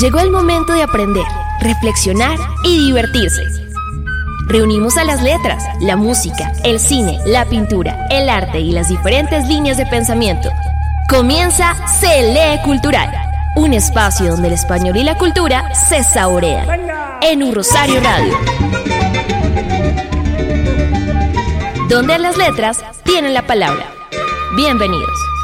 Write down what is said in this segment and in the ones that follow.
Llegó el momento de aprender, reflexionar y divertirse. Reunimos a las letras, la música, el cine, la pintura, el arte y las diferentes líneas de pensamiento. Comienza Se Lee Cultural, un espacio donde el español y la cultura se saborean. En un Rosario Radio. Donde las letras tienen la palabra. Bienvenidos.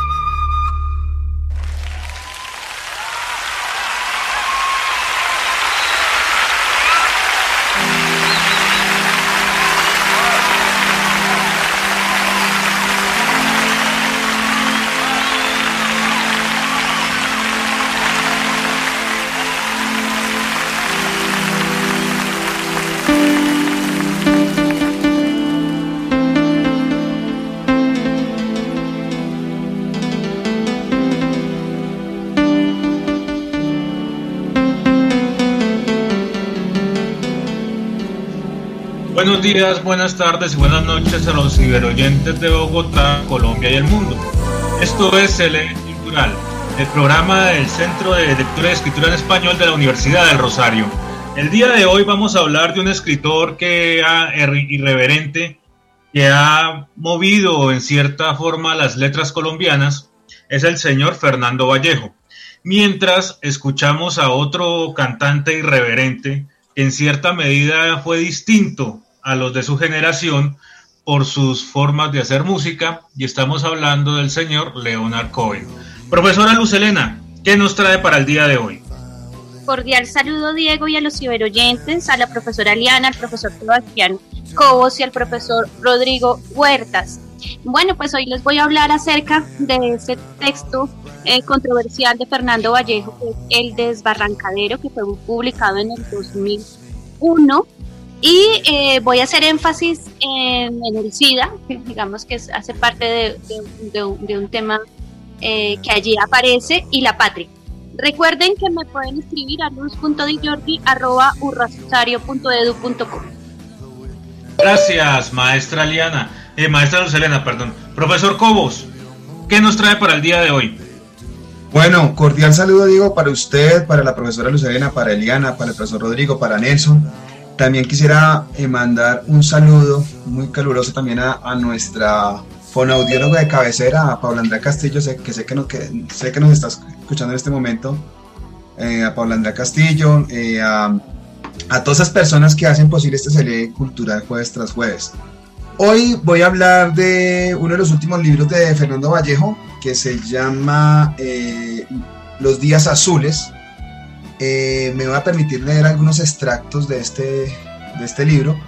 Buenas tardes y buenas noches a los ciberoyentes de Bogotá, Colombia y el mundo. Esto es el Cultural, el programa del Centro de Lectura y Escritura en Español de la Universidad del Rosario. El día de hoy vamos a hablar de un escritor que ha irreverente, que ha movido en cierta forma las letras colombianas, es el señor Fernando Vallejo. Mientras escuchamos a otro cantante irreverente que en cierta medida fue distinto a los de su generación por sus formas de hacer música y estamos hablando del señor Leonard Cohen. Profesora Lucelena, ¿qué nos trae para el día de hoy? Cordial saludo Diego y a los ciberoyentes, a la profesora Liana, al profesor Sebastián Cobos y al profesor Rodrigo Huertas. Bueno, pues hoy les voy a hablar acerca de ese texto eh, controversial de Fernando Vallejo, El Desbarrancadero, que fue publicado en el 2001 y eh, voy a hacer énfasis en, el SIDA, que digamos que hace parte de, un tema eh, que allí aparece, y la patria. Recuerden que me pueden escribir a luz.dijordi.urrasario.edu.com. Gracias, maestra Liana. Eh, maestra Lucelena, perdón. Profesor Cobos, ¿qué nos trae para el día de hoy? Bueno, cordial saludo, Diego, para usted, para la profesora Lucelena, para Eliana, para el profesor Rodrigo, para Nelson también quisiera eh, mandar un saludo muy caluroso también a, nuestra fonoaudióloga de cabecera, a Paula Andrea Castillo, sé, que, sé, que, que, sé que nos está escuchando en este momento, eh, a Paula Andrea Castillo, eh, a, todas esas personas que hacen posible este serie cultural jueves tras jueves. Hoy voy a hablar de uno de los últimos libros de Fernando Vallejo, que se llama Los días azules, eh, me va a permitir leer algunos extractos de este, de este libro,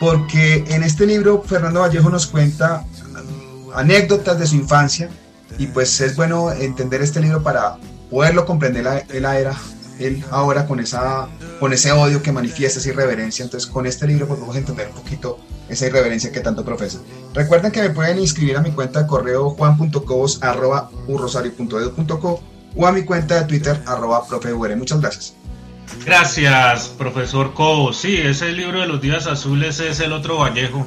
porque en este libro Fernando Vallejo nos cuenta anécdotas de su infancia y pues es bueno entender este libro para poderlo comprender él, era, él ahora con, esa, con ese odio que manifiesta, esa irreverencia. Entonces con este libro podemos entender un poquito esa irreverencia que tanto profesa. Recuerden que me pueden inscribir a mi cuenta de correo juan.cobos.urrosario.edu.co o a mi cuenta de Twitter, arroba Muchas gracias. Gracias, profesor Cobo. Sí, ese libro de los días azules es el otro Vallejo.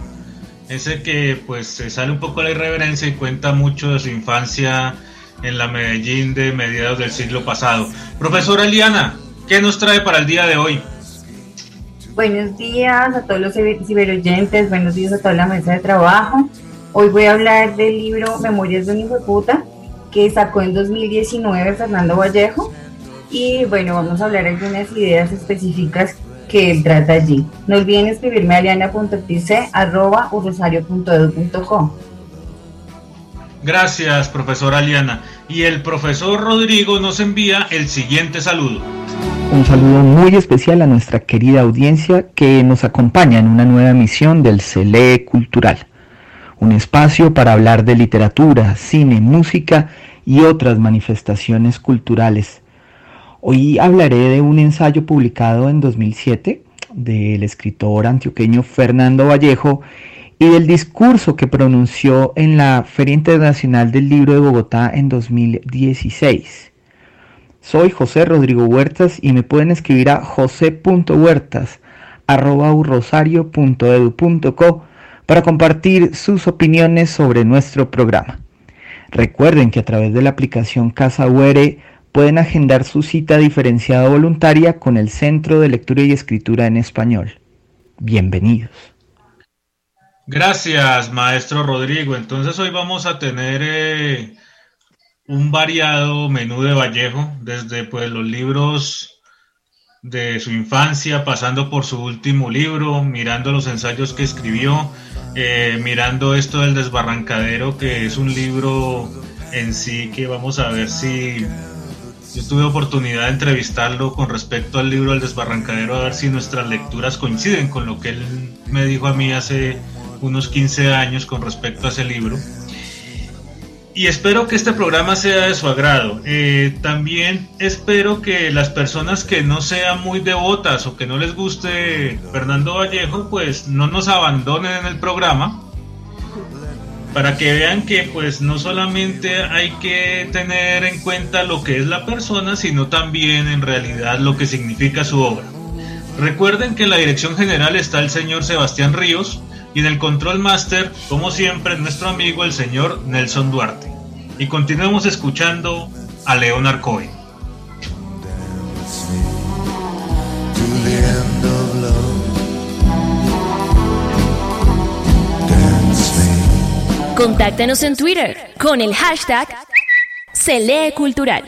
Ese que pues se sale un poco a la irreverencia y cuenta mucho de su infancia en la Medellín de mediados del siglo pasado. Profesora Liana, ¿qué nos trae para el día de hoy? Buenos días a todos los ciberoyentes, buenos días a toda la mesa de trabajo. Hoy voy a hablar del libro Memorias de un hijo de puta, que sacó en 2019 Fernando Vallejo. Y bueno, vamos a hablar de algunas ideas específicas que él trata allí. No olviden escribirme a aliana.ortice.com. Gracias, profesora Aliana. Y el profesor Rodrigo nos envía el siguiente saludo. Un saludo muy especial a nuestra querida audiencia que nos acompaña en una nueva emisión del CELE Cultural un espacio para hablar de literatura, cine, música y otras manifestaciones culturales. Hoy hablaré de un ensayo publicado en 2007 del escritor antioqueño Fernando Vallejo y del discurso que pronunció en la Feria Internacional del Libro de Bogotá en 2016. Soy José Rodrigo Huertas y me pueden escribir a jose.huertas.edu.co para compartir sus opiniones sobre nuestro programa. Recuerden que a través de la aplicación Casa UR pueden agendar su cita diferenciada voluntaria con el Centro de Lectura y Escritura en Español. Bienvenidos. Gracias, maestro Rodrigo. Entonces hoy vamos a tener eh, un variado menú de Vallejo, desde pues los libros de su infancia, pasando por su último libro, mirando los ensayos que escribió, eh, mirando esto del desbarrancadero, que es un libro en sí que vamos a ver si yo tuve oportunidad de entrevistarlo con respecto al libro El desbarrancadero, a ver si nuestras lecturas coinciden con lo que él me dijo a mí hace unos 15 años con respecto a ese libro y espero que este programa sea de su agrado. Eh, también espero que las personas que no sean muy devotas o que no les guste Fernando Vallejo, pues no nos abandonen en el programa para que vean que pues no solamente hay que tener en cuenta lo que es la persona, sino también en realidad lo que significa su obra. Recuerden que en la dirección general está el señor Sebastián Ríos, y en el Control Master, como siempre, nuestro amigo el señor Nelson Duarte. Y continuemos escuchando a Leonard Cohen. Contáctenos en Twitter con el hashtag Cultural.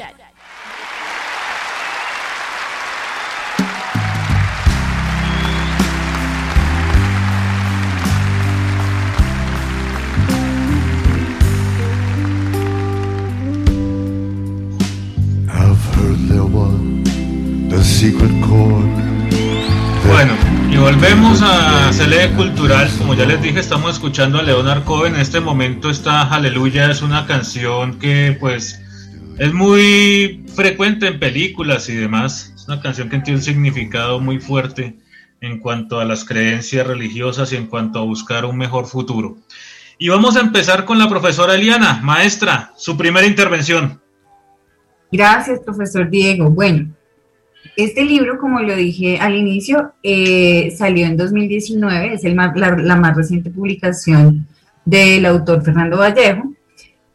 Bueno, y volvemos a Cele Cultural. Como ya les dije, estamos escuchando a Leonard Cohen. En este momento está Aleluya, es una canción que pues es muy frecuente en películas y demás. Es una canción que tiene un significado muy fuerte en cuanto a las creencias religiosas y en cuanto a buscar un mejor futuro. Y vamos a empezar con la profesora Eliana, maestra, su primera intervención. Gracias, profesor Diego. Bueno, este libro, como lo dije al inicio, eh, salió en 2019, es el la, más reciente publicación del autor Fernando Vallejo,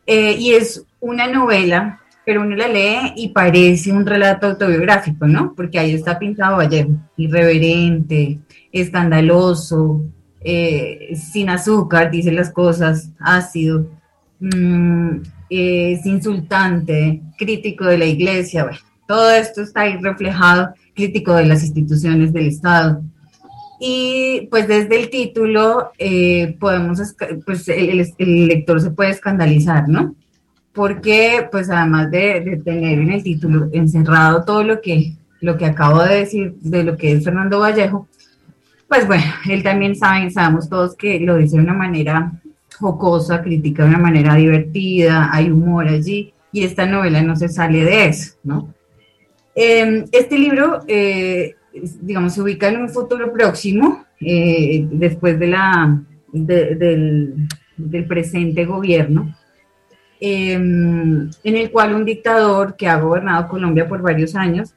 eh, y es una novela, pero uno la lee y parece un relato autobiográfico, ¿no? Porque ahí está pintado Vallejo, irreverente, escandaloso, eh, sin azúcar, dice las cosas, ácido, mm, es insultante, crítico de la iglesia, bueno todo esto está ahí reflejado, crítico de las instituciones del Estado. Y pues desde el título eh, podemos, pues el, lector se puede escandalizar, ¿no? Porque pues además de, tener en el título encerrado todo lo que, lo que acabo de decir de lo que es Fernando Vallejo, pues bueno, él también sabe, sabemos todos que lo dice de una manera jocosa, critica de una manera divertida, hay humor allí, y esta novela no se sale de eso, ¿no? Em, este libro, eh, digamos, se ubica en un futuro próximo, eh, después de la, del, presente gobierno, em, en el cual un dictador que ha gobernado Colombia por varios años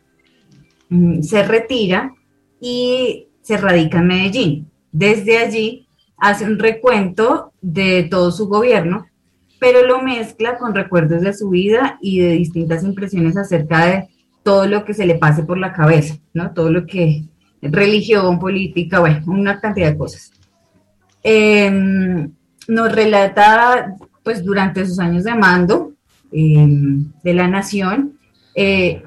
mm, se retira y se radica en Medellín. Desde allí hace un recuento de todo su gobierno, pero lo mezcla con recuerdos de su vida y de distintas impresiones acerca de todo lo que se le pase por la cabeza, ¿no? Todo lo que religión, política, bueno, una cantidad de cosas. Em, nos relata, pues, durante sus años de mando em, de la nación, eh,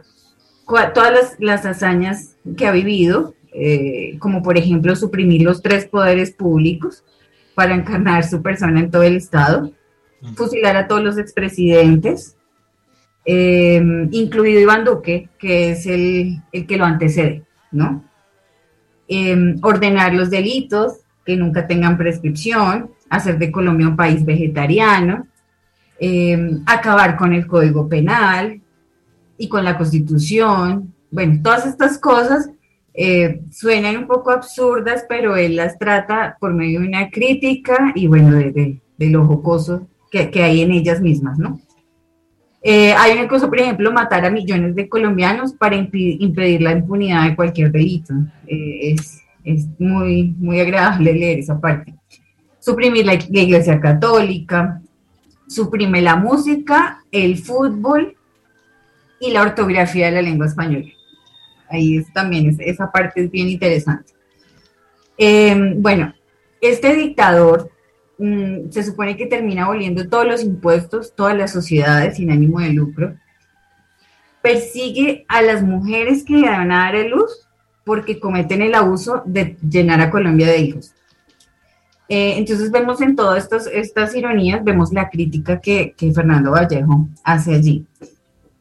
todas las, las, hazañas que ha vivido, eh, como por ejemplo suprimir los tres poderes públicos para encarnar su persona en todo el Estado, fusilar a todos los expresidentes, eh, incluido Iván Duque, que es el, que lo antecede, ¿no? Eh, ordenar los delitos que nunca tengan prescripción, hacer de Colombia un país vegetariano, eh, acabar con el Código Penal y con la Constitución. Bueno, todas estas cosas suenan un poco absurdas, pero él las trata por medio de una crítica y bueno, de, lo jocoso que, que hay en ellas mismas, ¿no? Eh, hay una cosa, por ejemplo, matar a millones de colombianos para impedir la impunidad de cualquier delito. Eh, es, muy, muy agradable leer esa parte. Suprimir la, iglesia católica, suprime la música, el fútbol, y la ortografía de la lengua española. Ahí también, esa parte es bien interesante. Em, bueno, este dictador mm, se supone que termina aboliendo todos los impuestos, todas las sociedades sin ánimo de lucro. Persigue a las mujeres que van a dar a luz porque cometen el abuso de llenar a Colombia de hijos. Eh, entonces vemos en todas estas, ironías, vemos la crítica que, Fernando Vallejo hace allí.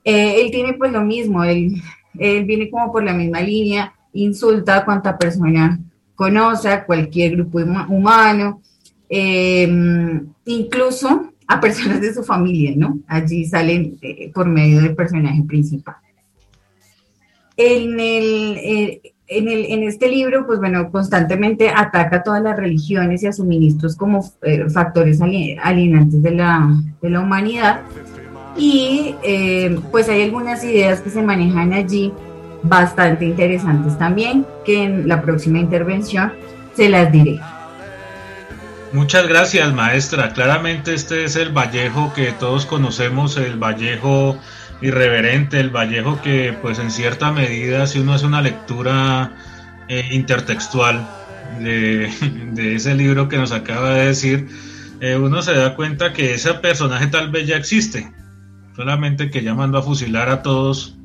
Eh, él tiene pues lo mismo, él, él viene como por la misma línea, insulta a cuanta persona conoce, a cualquier grupo humano, eh, incluso a personas de su familia, ¿no? Allí salen por medio del personaje principal. En el, en, el, en, este libro, pues bueno, constantemente ataca a todas las religiones y a sus ministros como eh, factores alienantes de la, de la humanidad. Y eh, pues hay algunas ideas que se manejan allí bastante interesantes también, que en la próxima intervención se las diré. Muchas gracias, maestra. Claramente este es el Vallejo que todos conocemos, el Vallejo irreverente, el Vallejo que pues en cierta medida si uno hace una lectura eh, intertextual de, ese libro que nos acaba de decir, eh, uno se da cuenta que ese personaje tal vez ya existe, solamente que ya mandó a fusilar a todos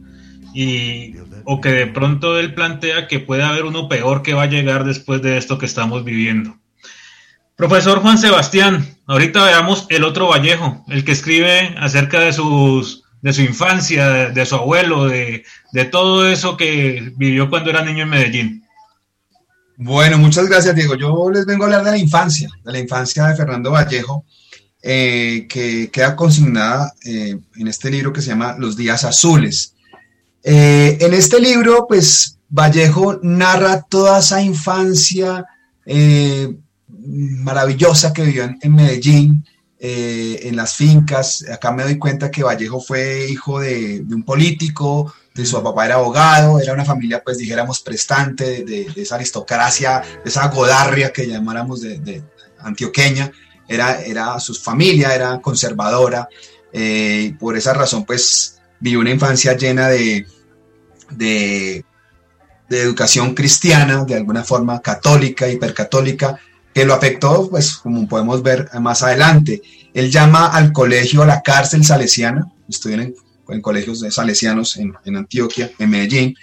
y o que de pronto él plantea que puede haber uno peor que va a llegar después de esto que estamos viviendo. Profesor Juan Sebastián, ahorita veamos el otro Vallejo, el que escribe acerca de sus de su infancia, de, su abuelo, de, todo eso que vivió cuando era niño en Medellín. Bueno, muchas gracias, Diego. Yo les vengo a hablar de la infancia, de la infancia de Fernando Vallejo, eh, que queda consignada eh, en este libro que se llama Los Días Azules. Eh, en este libro, pues Vallejo narra toda esa infancia maravillosa que vivió en Medellín, eh, en las fincas. Acá me doy cuenta que Vallejo fue hijo de, un político, de su papá era abogado, era una familia, pues dijéramos, prestante de, esa aristocracia, de esa godarria que llamáramos de, antioqueña. Era, era su familia, era conservadora. Eh, por esa razón, pues vivió una infancia llena de, de educación cristiana, de alguna forma católica, hipercatólica, que lo afectó, pues como podemos ver más adelante. Él llama al colegio, a la cárcel salesiana, estoy en, en colegios de salesianos en, en, Antioquia, en Medellín.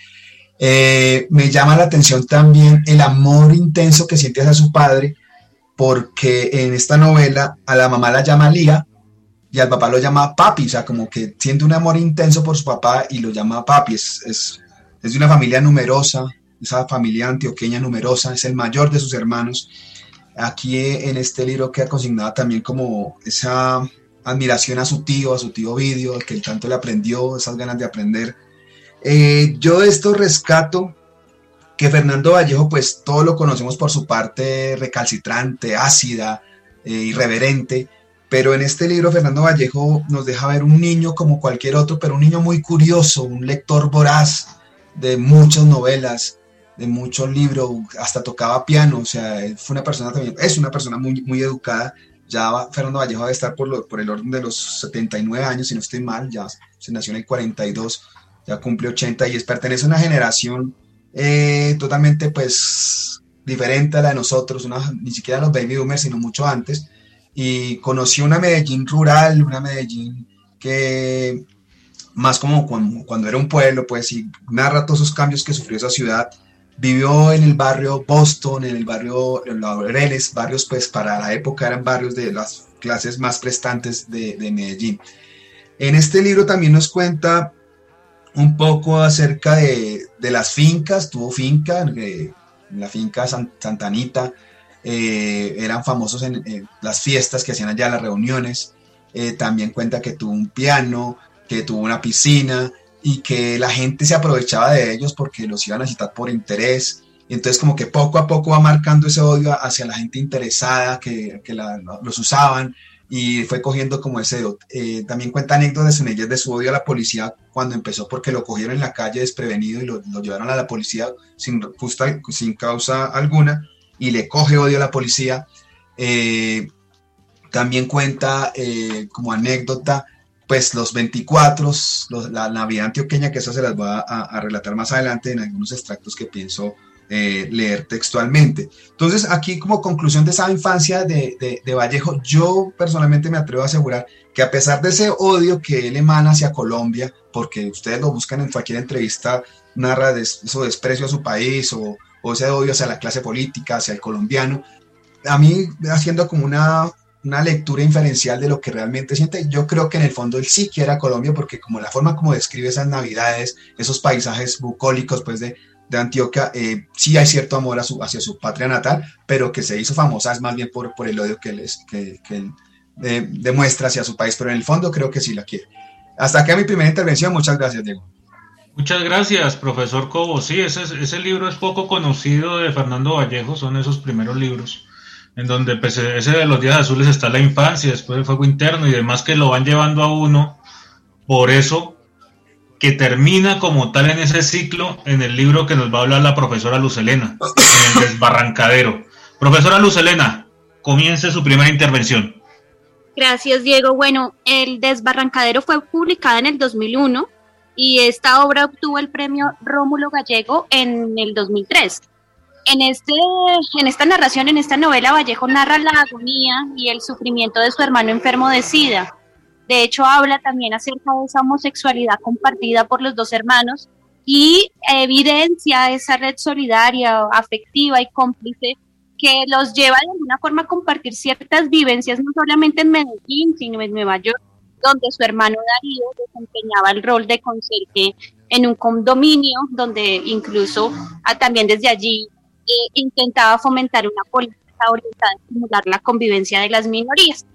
Eh, me llama la atención también el amor intenso que siente hacia su padre, porque en esta novela a la mamá la llama Lía y al papá lo llama papi, o sea, como que siente un amor intenso por su papá y lo llama papi. Es, es, es de una familia numerosa, esa familia antioqueña numerosa, es el mayor de sus hermanos Aquí en este libro queda consignada también como esa admiración a su tío, a su tío Vidio, que él tanto le aprendió, esas ganas de aprender. Eh, yo de esto rescato que Fernando Vallejo, pues todos lo conocemos por su parte recalcitrante, ácida, eh, irreverente, pero en este libro Fernando Vallejo nos deja ver un niño como cualquier otro, pero un niño muy curioso, un lector voraz de muchas novelas, de muchos libros, hasta tocaba piano, o sea, fue una persona también, es una persona muy, muy educada. Ya Fernando Vallejo va a estar por, por el orden de los 79 años, si no estoy mal, ya se nació en el 42, ya cumple 80 y es, pertenece a una generación eh, totalmente pues diferente a la de nosotros, una, ni siquiera los baby boomers, sino mucho antes, y conoció una Medellín rural, una Medellín que más como cuando, cuando era un pueblo, pues, y narra todos esos cambios que sufrió esa ciudad, Vivió en el barrio Boston, en el barrio Laureles, barrios pues para la época eran barrios de las clases más prestantes de, Medellín. En este libro también nos cuenta un poco acerca de, las fincas, tuvo finca, eh, la finca Santanita, eh, eran famosos en, las fiestas que hacían allá, las reuniones, eh, también cuenta que tuvo un piano, que tuvo una piscina, y que la gente se aprovechaba de ellos porque los iban a citar por interés. Entonces como que poco a poco va marcando ese odio hacia la gente interesada que, que los usaban y fue cogiendo como ese... Eh, también cuenta anécdotas en ellas de su odio a la policía cuando empezó porque lo cogieron en la calle desprevenido y lo, llevaron a la policía sin, justa, sin causa alguna y le coge odio a la policía. Eh, también cuenta eh, como anécdota pues los 24, la Navidad antioqueña, que esa se las voy a, relatar más adelante en algunos extractos que pienso eh, leer textualmente. Entonces, aquí como conclusión de esa infancia de, de, Vallejo, yo personalmente me atrevo a asegurar que a pesar de ese odio que él emana hacia Colombia, porque ustedes lo buscan en cualquier entrevista, narra de, su desprecio a su país o, o ese odio hacia la clase política, hacia el colombiano, a mí haciendo como una una lectura inferencial de lo que realmente siente. Yo creo que en el fondo él sí quiere a Colombia porque como la forma como describe esas navidades, esos paisajes bucólicos pues de, de Antioquia, eh, sí hay cierto amor hacia su patria natal, pero que se hizo famosa es más bien por, por el odio que él, que, que eh, demuestra hacia su país, pero en el fondo creo que sí la quiere. Hasta aquí mi primera intervención, muchas gracias Diego. Muchas gracias, profesor Cobo. Sí, ese, ese libro es poco conocido de Fernando Vallejo, son esos primeros libros en donde pues, ese de los días azules está la infancia, después el fuego interno y demás que lo van llevando a uno, por eso que termina como tal en ese ciclo en el libro que nos va a hablar la profesora Lucelena, en el desbarrancadero. Profesora Lucelena, comience su primera intervención. Gracias, Diego. Bueno, el desbarrancadero fue publicada en el 2001 y esta obra obtuvo el premio Rómulo Gallego en el 2003 en, este, en esta narración, en esta novela, Vallejo narra la agonía y el sufrimiento de su hermano enfermo de SIDA. De hecho, habla también acerca de esa homosexualidad compartida por los dos hermanos y evidencia esa red solidaria, afectiva y cómplice que los lleva de alguna forma a compartir ciertas vivencias, no solamente en Medellín, sino en Nueva York, donde su hermano Darío desempeñaba el rol de conserje en un condominio, donde incluso ah, también desde allí intentaba fomentar una política orientada a estimular la convivencia de las minorías.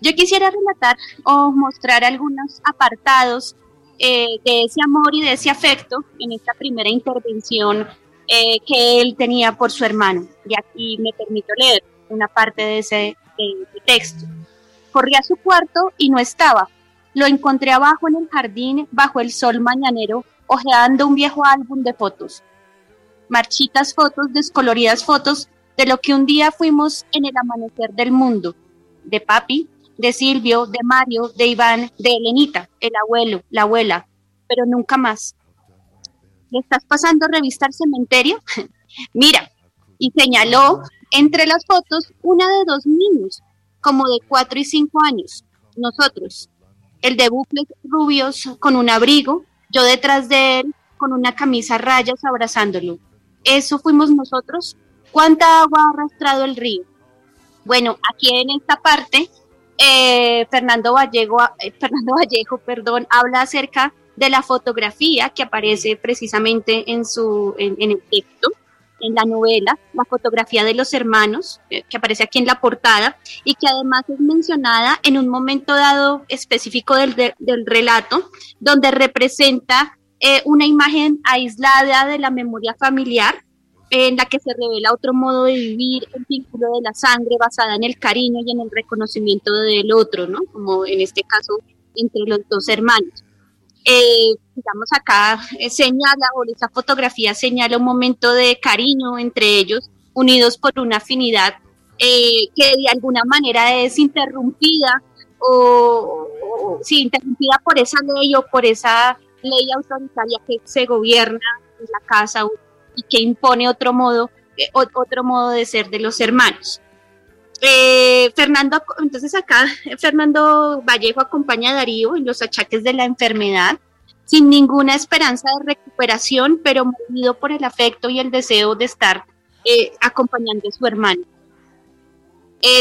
Yo quisiera relatar o mostrar algunos apartados eh, de ese amor y de ese afecto en esta primera intervención eh, que él tenía por su hermano. Y aquí me permito leer una parte de ese, de texto. Corrí a su cuarto y no estaba. Lo encontré abajo en el jardín, bajo el sol mañanero, hojeando un viejo álbum de fotos marchitas fotos, descoloridas fotos de lo que un día fuimos en el amanecer del mundo, de papi, de Silvio, de Mario, de Iván, de Elenita, el abuelo, la abuela, pero nunca más. ¿Le estás pasando revista al cementerio? Mira, y señaló entre las fotos una de dos niños, como de cuatro y cinco años, nosotros, el de bucles rubios con un abrigo, yo detrás de él con una camisa a rayas abrazándolo eso fuimos nosotros. ¿Cuánta agua ha arrastrado el río? Bueno, aquí en esta parte, eh, Fernando, Vallejo, eh, Fernando Vallejo perdón, habla acerca de la fotografía que aparece precisamente en, su, en, el texto, en la novela, la fotografía de los hermanos, eh, que aparece aquí en la portada, y que además es mencionada en un momento dado específico del, del relato, donde representa eh, una imagen aislada de la memoria familiar en la que se revela otro modo de vivir, el vínculo de la sangre basada en el cariño y en el reconocimiento del otro, ¿no? Como en este caso entre los dos hermanos. Eh, digamos acá eh, señala, o esa fotografía señala un momento de cariño entre ellos, unidos por una afinidad que de alguna manera es interrumpida o, o interrumpida por esa ley o por esa ley autoritaria que se gobierna en la casa y que impone otro modo, eh, otro modo de ser de los hermanos. Eh, Fernando, entonces acá Fernando Vallejo acompaña a Darío en los achaques de la enfermedad, sin ninguna esperanza de recuperación, pero movido por el afecto y el deseo de estar eh, acompañando a su hermano.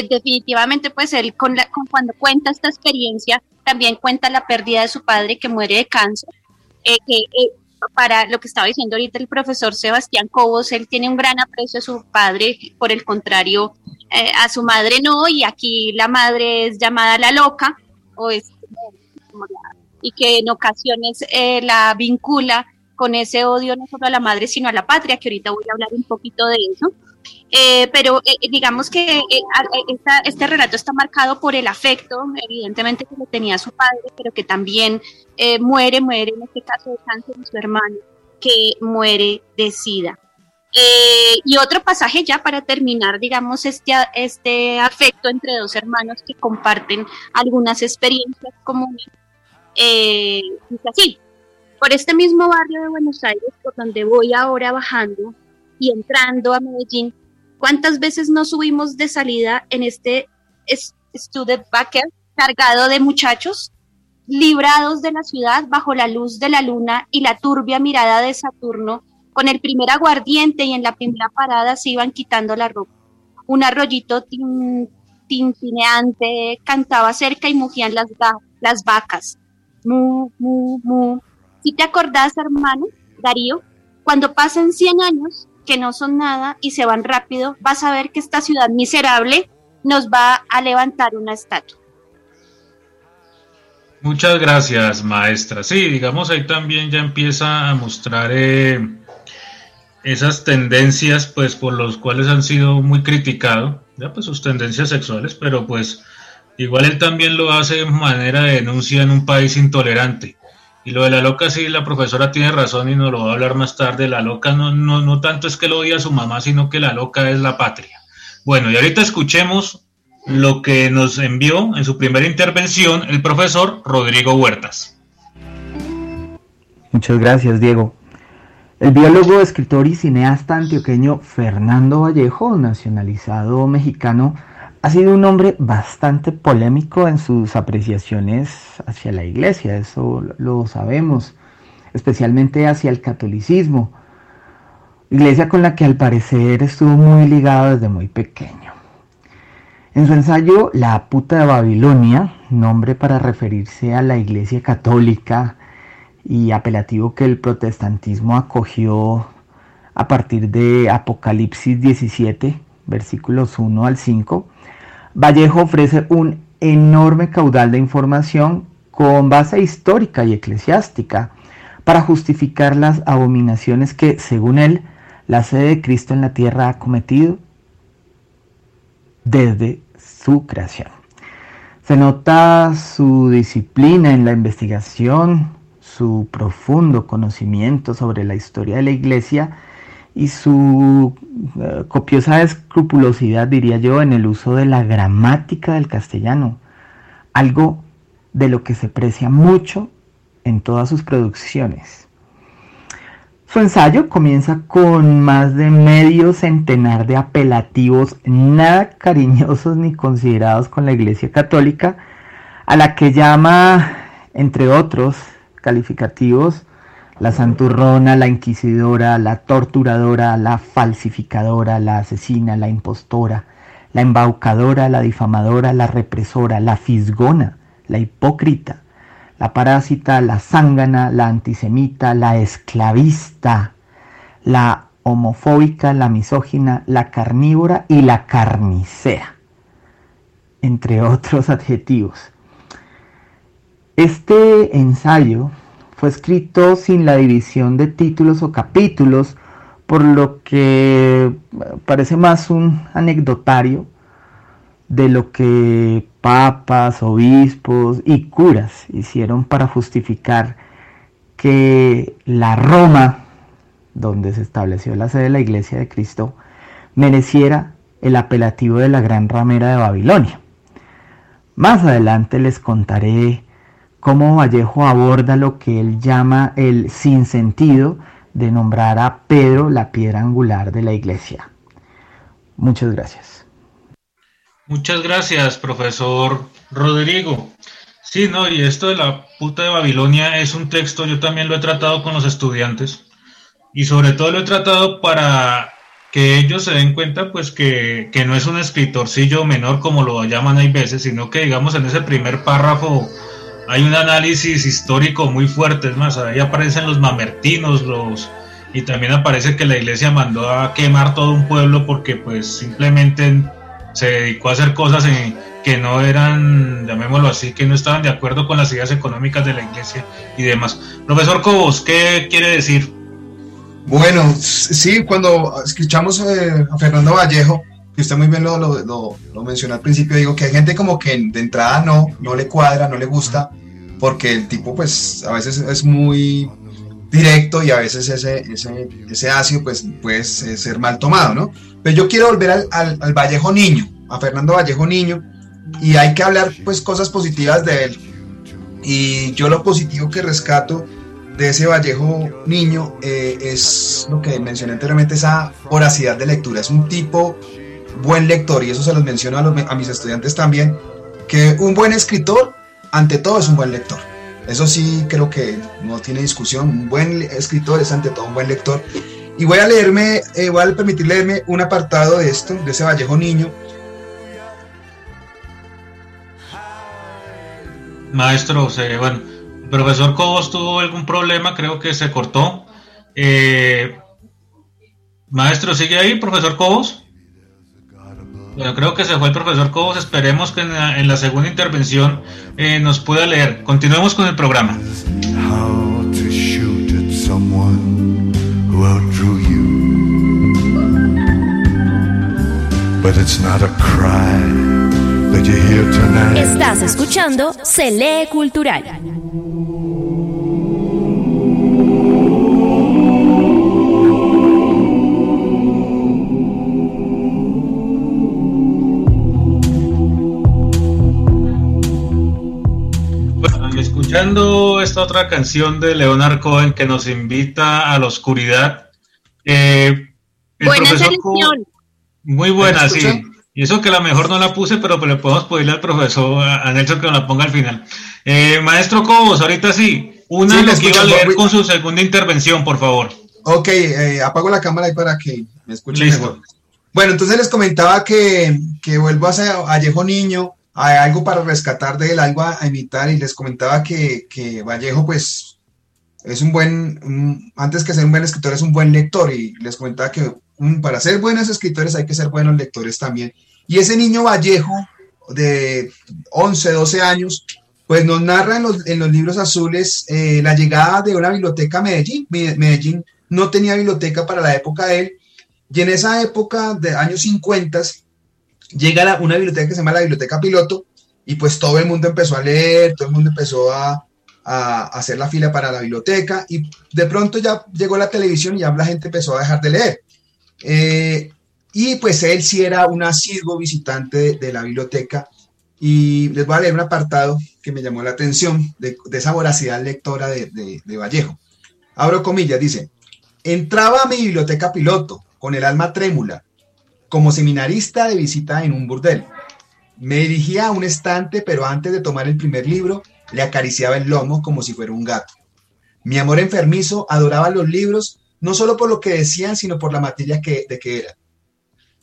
definitivamente, pues él con cuando cuenta esta experiencia, también cuenta la pérdida de su padre que muere de cáncer eh, que eh, para lo que estaba diciendo ahorita el profesor Sebastián Cobos, él tiene un gran aprecio a su padre, por el contrario, eh, a su madre no, y aquí la madre es llamada la loca, o es y que en ocasiones la vincula con ese odio no solo a la madre, sino a la patria, que ahorita voy a hablar un poquito de eso. Eh, pero eh, eh, digamos que este relato está marcado por el afecto, evidentemente que lo tenía su padre, pero que también muere, muere en este caso de cáncer de su hermano, que muere de SIDA. y otro pasaje ya para terminar, digamos, este, este afecto entre dos hermanos que comparten algunas experiencias comunes Eh, así, por este mismo barrio de Buenos Aires, por donde voy ahora bajando y entrando a Medellín, ¿cuántas veces no subimos de salida en este student bucket cargado de muchachos librados de la ciudad bajo la luz de la luna y la turbia mirada de Saturno, con el primer aguardiente y en la primera parada se iban quitando la ropa. Un arroyito tintineante cantaba cerca y mugían las, las vacas. Mu, mu, mu. Si te acordás, hermano, Darío, cuando pasen 100 años, que no son nada y se van rápido, vas a ver que esta ciudad miserable nos va a levantar una estatua. Muchas gracias, maestra. Sí, digamos ahí también ya empieza a mostrar eh, esas tendencias, pues por los cuales han sido muy criticados, ya pues sus tendencias sexuales, pero pues igual él también lo hace de manera de denuncia en un país intolerante. Y lo de la loca, sí, la profesora tiene razón y nos lo va a hablar más tarde. La loca no, no, no tanto es que lo odia a su mamá, sino que la loca es la patria. Bueno, y ahorita escuchemos lo que nos envió en su primera intervención el profesor Rodrigo Huertas. Muchas gracias, Diego. El biólogo, escritor y cineasta antioqueño Fernando Vallejo, nacionalizado mexicano, ha sido un hombre bastante polémico en sus apreciaciones hacia la iglesia, eso lo sabemos, especialmente hacia el catolicismo, iglesia con la que al parecer estuvo muy ligado desde muy pequeño. En su ensayo La puta de Babilonia, nombre para referirse a la Iglesia Católica y apelativo que el protestantismo acogió a partir de Apocalipsis 17, versículos 1 al 5, Vallejo ofrece un enorme caudal de información con base histórica y eclesiástica para justificar las abominaciones que, según él, la sede de Cristo en la tierra ha cometido desde su creación. Se nota su disciplina en la investigación, su profundo conocimiento sobre la historia de la iglesia y su eh, copiosa escrupulosidad, diría yo, en el uso de la gramática del castellano, algo de lo que se aprecia mucho en todas sus producciones. Su ensayo comienza con más de medio centenar de apelativos nada cariñosos ni considerados con la Iglesia Católica, a la que llama, entre otros calificativos, la santurrona, la inquisidora, la torturadora, la falsificadora, la asesina, la impostora, la embaucadora, la difamadora, la represora, la fisgona, la hipócrita, la parásita, la zángana, la antisemita, la esclavista, la homofóbica, la misógina, la carnívora y la carnicera, entre otros adjetivos. Este ensayo fue escrito sin la división de títulos o capítulos, por lo que parece más un anecdotario de lo que papas, obispos y curas hicieron para justificar que la Roma, donde se estableció la sede de la Iglesia de Cristo, mereciera el apelativo de la gran ramera de Babilonia. Más adelante les contaré cómo Vallejo aborda lo que él llama el sinsentido de nombrar a Pedro la piedra angular de la iglesia. Muchas gracias. Muchas gracias, profesor Rodrigo. Sí, no, y esto de la puta de Babilonia es un texto, yo también lo he tratado con los estudiantes y sobre todo lo he tratado para que ellos se den cuenta pues que, no es un escritorcillo menor como lo llaman hay veces, sino que digamos en ese primer párrafo hay un análisis histórico muy fuerte, es más, ahí aparecen los mamertinos, los y también aparece que la iglesia mandó a quemar todo un pueblo porque pues simplemente se dedicó a hacer cosas que no eran, llamémoslo así, que no estaban de acuerdo con las ideas económicas de la iglesia y demás. Profesor Cobos, ¿qué quiere decir? Bueno, sí, cuando escuchamos eh, a Fernando Vallejo, que usted muy bien lo, lo, lo, mencionó al principio, digo que hay gente como que de entrada no, no le cuadra, no le gusta, porque el tipo pues a veces es muy directo y a veces ese, ese, ese ácido pues puede ser mal tomado, ¿no? Pero yo quiero volver al, al, Vallejo Niño, a Fernando Vallejo Niño, y hay que hablar pues cosas positivas de él. Y yo lo positivo que rescato de ese Vallejo niño eh, es lo que mencioné anteriormente, esa voracidad de lectura. Es un tipo buen lector y eso se los menciono a, mis estudiantes también, que un buen escritor, ante todo, es un buen lector. Eso sí creo que no tiene discusión. Un buen escritor es ante todo un buen lector. Y voy a leerme, eh, voy a permitir leerme un apartado de esto, de ese Vallejo Niño. Maestro, bueno, el profesor Cobos tuvo algún problema, creo que se cortó. Eh, maestro, ¿sigue ahí, profesor Cobos? Bueno, creo que se fue el profesor Cobos. Esperemos que en la, segunda intervención eh, nos pueda leer. Continuemos con el programa. Estás escuchando Se lee cultural. Escuchando esta otra canción de Leonard Cohen que nos invita a la oscuridad. Eh, buena selección. muy buena, sí. Y eso que la mejor no la puse, pero le podemos pedirle al profesor, a Nelson, que nos la ponga al final. Eh, maestro Cobos, ahorita sí, una sí, que iba a leer con su segunda intervención, por favor. Ok, eh, apago la cámara ahí para que me escuchen mejor. Bueno, entonces les comentaba que, que vuelvo a Vallejo Niño, hay algo para rescatar de él, algo a, imitar, y les comentaba que, que, Vallejo, pues, es un buen, antes que ser un buen escritor, es un buen lector, y les comentaba que para ser buenos escritores hay que ser buenos lectores también. Y ese niño Vallejo, de 11, 12 años, pues nos narra en los, en los libros azules eh, la llegada de una biblioteca a Medellín. Medellín no tenía biblioteca para la época de él, y en esa época de años 50 llega una biblioteca que se llama la Biblioteca Piloto, y pues todo el mundo empezó a leer, todo el mundo empezó a, a hacer la fila para la biblioteca, y de pronto ya llegó la televisión y ya la gente empezó a dejar de leer. Eh, y pues él sí era un asiduo visitante de, la biblioteca. Y les voy a leer un apartado que me llamó la atención de, esa voracidad lectora de, de, Vallejo. Abro comillas, dice, entraba a mi biblioteca piloto con el alma trémula, como seminarista de visita en un burdel. Me dirigía a un estante, pero antes de tomar el primer libro, le acariciaba el lomo como si fuera un gato. Mi amor enfermizo adoraba los libros, no solo por lo que decían, sino por la materia de que era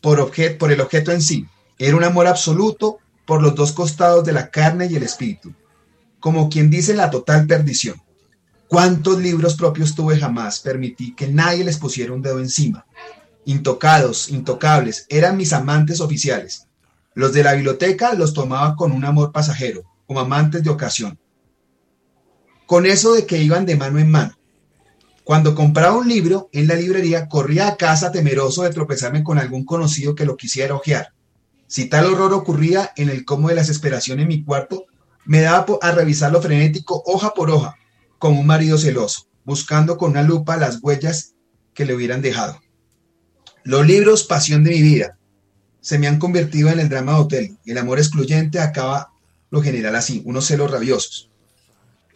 por, por el objeto en sí. Era un amor absoluto por los dos costados de la carne y el espíritu, como quien dice la total perdición. ¿Cuántos libros propios tuve jamás? Permití que nadie les pusiera un dedo encima. Intocados, intocables, eran mis amantes oficiales. Los de la biblioteca los tomaba con un amor pasajero, como amantes de ocasión. Con eso de que iban de mano en mano. Cuando compraba un libro en la librería, corría a casa temeroso de tropezarme con algún conocido que lo quisiera ojear. Si tal horror ocurría en el como de la desesperación en mi cuarto, me daba a revisarlo frenético hoja por hoja, como un marido celoso, buscando con una lupa las huellas que le hubieran dejado. Los libros, pasión de mi vida, se me han convertido en el drama de hotel. El amor excluyente acaba lo general así, unos celos rabiosos.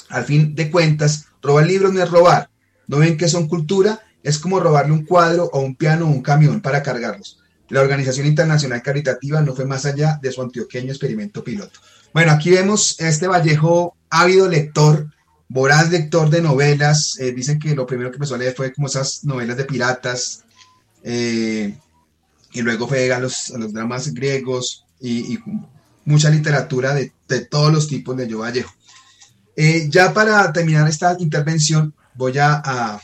Al fin de cuentas, robar libros no es robar, ¿No ven que son cultura? Es como robarle un cuadro o un piano o un camión para cargarlos. La Organización Internacional Caritativa no fue más allá de su antioqueño experimento piloto. Bueno, aquí vemos este Vallejo ávido lector, voraz lector de novelas. Eh, dicen que lo primero que empezó a leer fue como esas novelas de piratas. Eh, y luego fue a los, los dramas griegos y, mucha literatura de, todos los tipos de Yo Vallejo. Eh, ya para terminar esta intervención, voy a,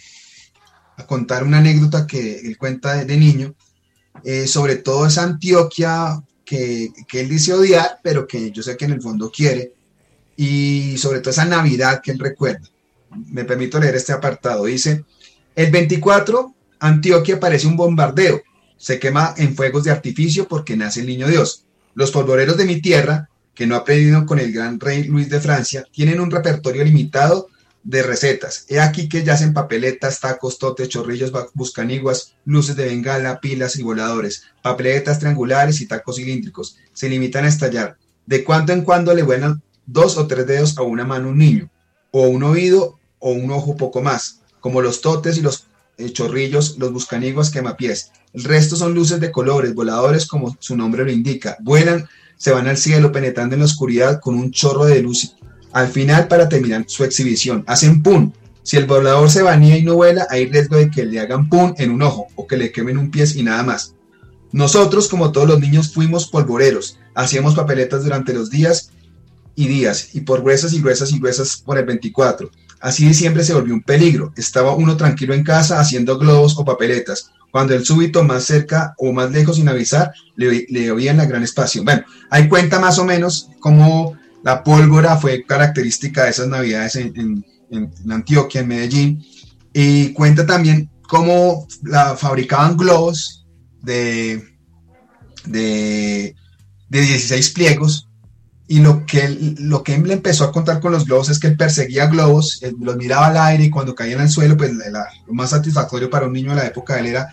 contar una anécdota que él cuenta de, niño, eh, sobre todo esa Antioquia que, él dice odiar, pero que yo sé que en el fondo quiere, y sobre todo esa Navidad que él recuerda. Me permito leer este apartado. Dice, el 24, Antioquia parece un bombardeo, se quema en fuegos de artificio porque nace el niño Dios. Los polvoreros de mi tierra, que no ha aprendido con el gran rey Luis de Francia, tienen un repertorio limitado de recetas. He aquí que yacen papeletas, tacos, totes, chorrillos, buscaniguas, luces de bengala, pilas y voladores, papeletas triangulares y tacos cilíndricos. Se limitan a estallar. De cuando en cuando le vuelan dos o tres dedos a una mano un niño, o un oído o un ojo poco más, como los totes y los eh, chorrillos, los buscaniguas, quemapiés. El resto son luces de colores, voladores como su nombre lo indica. Vuelan, se van al cielo penetrando en la oscuridad con un chorro de luz. Al final, para terminar su exhibición, hacen pum. Si el volador se banía y no vuela, hay riesgo de que le hagan pum en un ojo o que le quemen un pie y nada más. Nosotros, como todos los niños, fuimos polvoreros, hacíamos papeletas durante los días y días, y por gruesas y gruesas y gruesas por el 24. Así diciembre se volvió un peligro. Estaba uno tranquilo en casa haciendo globos o papeletas, cuando el súbito más cerca o más lejos sin avisar le, le oían la gran espacio. Bueno, ahí cuenta más o menos cómo la pólvora fue característica de esas navidades en, Antioquia, en Medellín, y cuenta también cómo la fabricaban globos de, de, 16 pliegos y lo que, lo que él empezó a contar con los globos es que él perseguía globos, los miraba al aire y cuando caían al suelo, pues lo más satisfactorio para un niño de la época de él era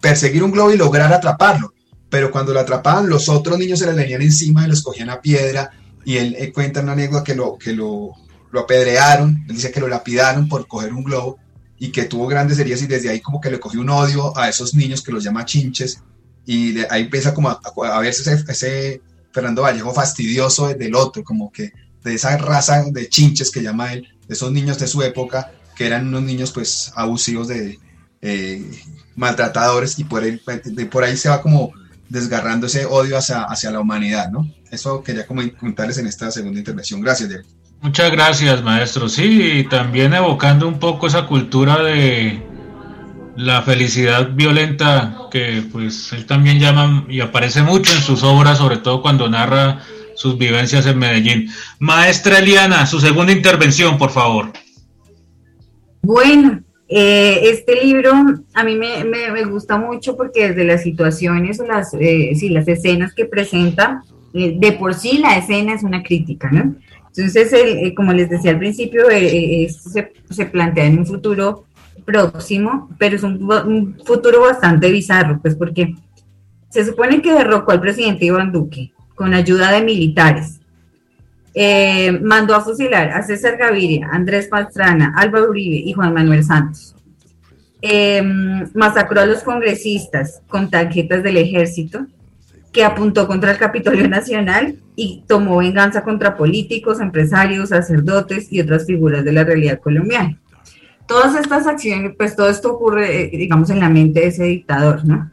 perseguir un globo y lograr atraparlo. Pero cuando lo atrapaban, los otros niños se le venían encima y los cogían a piedra. Y él, cuenta una anécdota que, lo, que lo, lo apedrearon, él dice que lo lapidaron por coger un globo y que tuvo grandes heridas y desde ahí como que le cogió un odio a esos niños que los llama chinches y ahí empieza como a, verse ese, Fernando Vallejo fastidioso del otro, como que de esa raza de chinches que llama él, de esos niños de su época, que eran unos niños pues abusivos de eh, maltratadores y por ahí, por ahí se va como desgarrando ese odio hacia, hacia la humanidad, ¿no? Eso quería comentarles en esta segunda intervención. Gracias, Diego. Muchas gracias, maestro. Sí, también evocando un poco esa cultura de la felicidad violenta que pues él también llama y aparece mucho en sus obras, sobre todo cuando narra sus vivencias en Medellín. Maestra Eliana, su segunda intervención, por favor. Bueno, eh, este libro a mí me, gusta mucho porque desde las situaciones o las, eh, las escenas que presenta, eh, de por sí la escena es una crítica, ¿no? Entonces, eh, como les decía al principio, eh, eh, se, plantea en un futuro próximo, pero es un, futuro bastante bizarro, pues porque se supone que derrocó al presidente Iván Duque con ayuda de militares. mandó a fusilar a César Gaviria, Andrés Pastrana, Álvaro Uribe y Juan Manuel Santos. masacró a los congresistas con tarjetas del ejército que apuntó contra el Capitolio Nacional y tomó venganza contra políticos, empresarios, sacerdotes y otras figuras de la realidad colombiana. Todas estas acciones, pues todo esto ocurre, eh, digamos, en la mente de ese dictador, ¿no?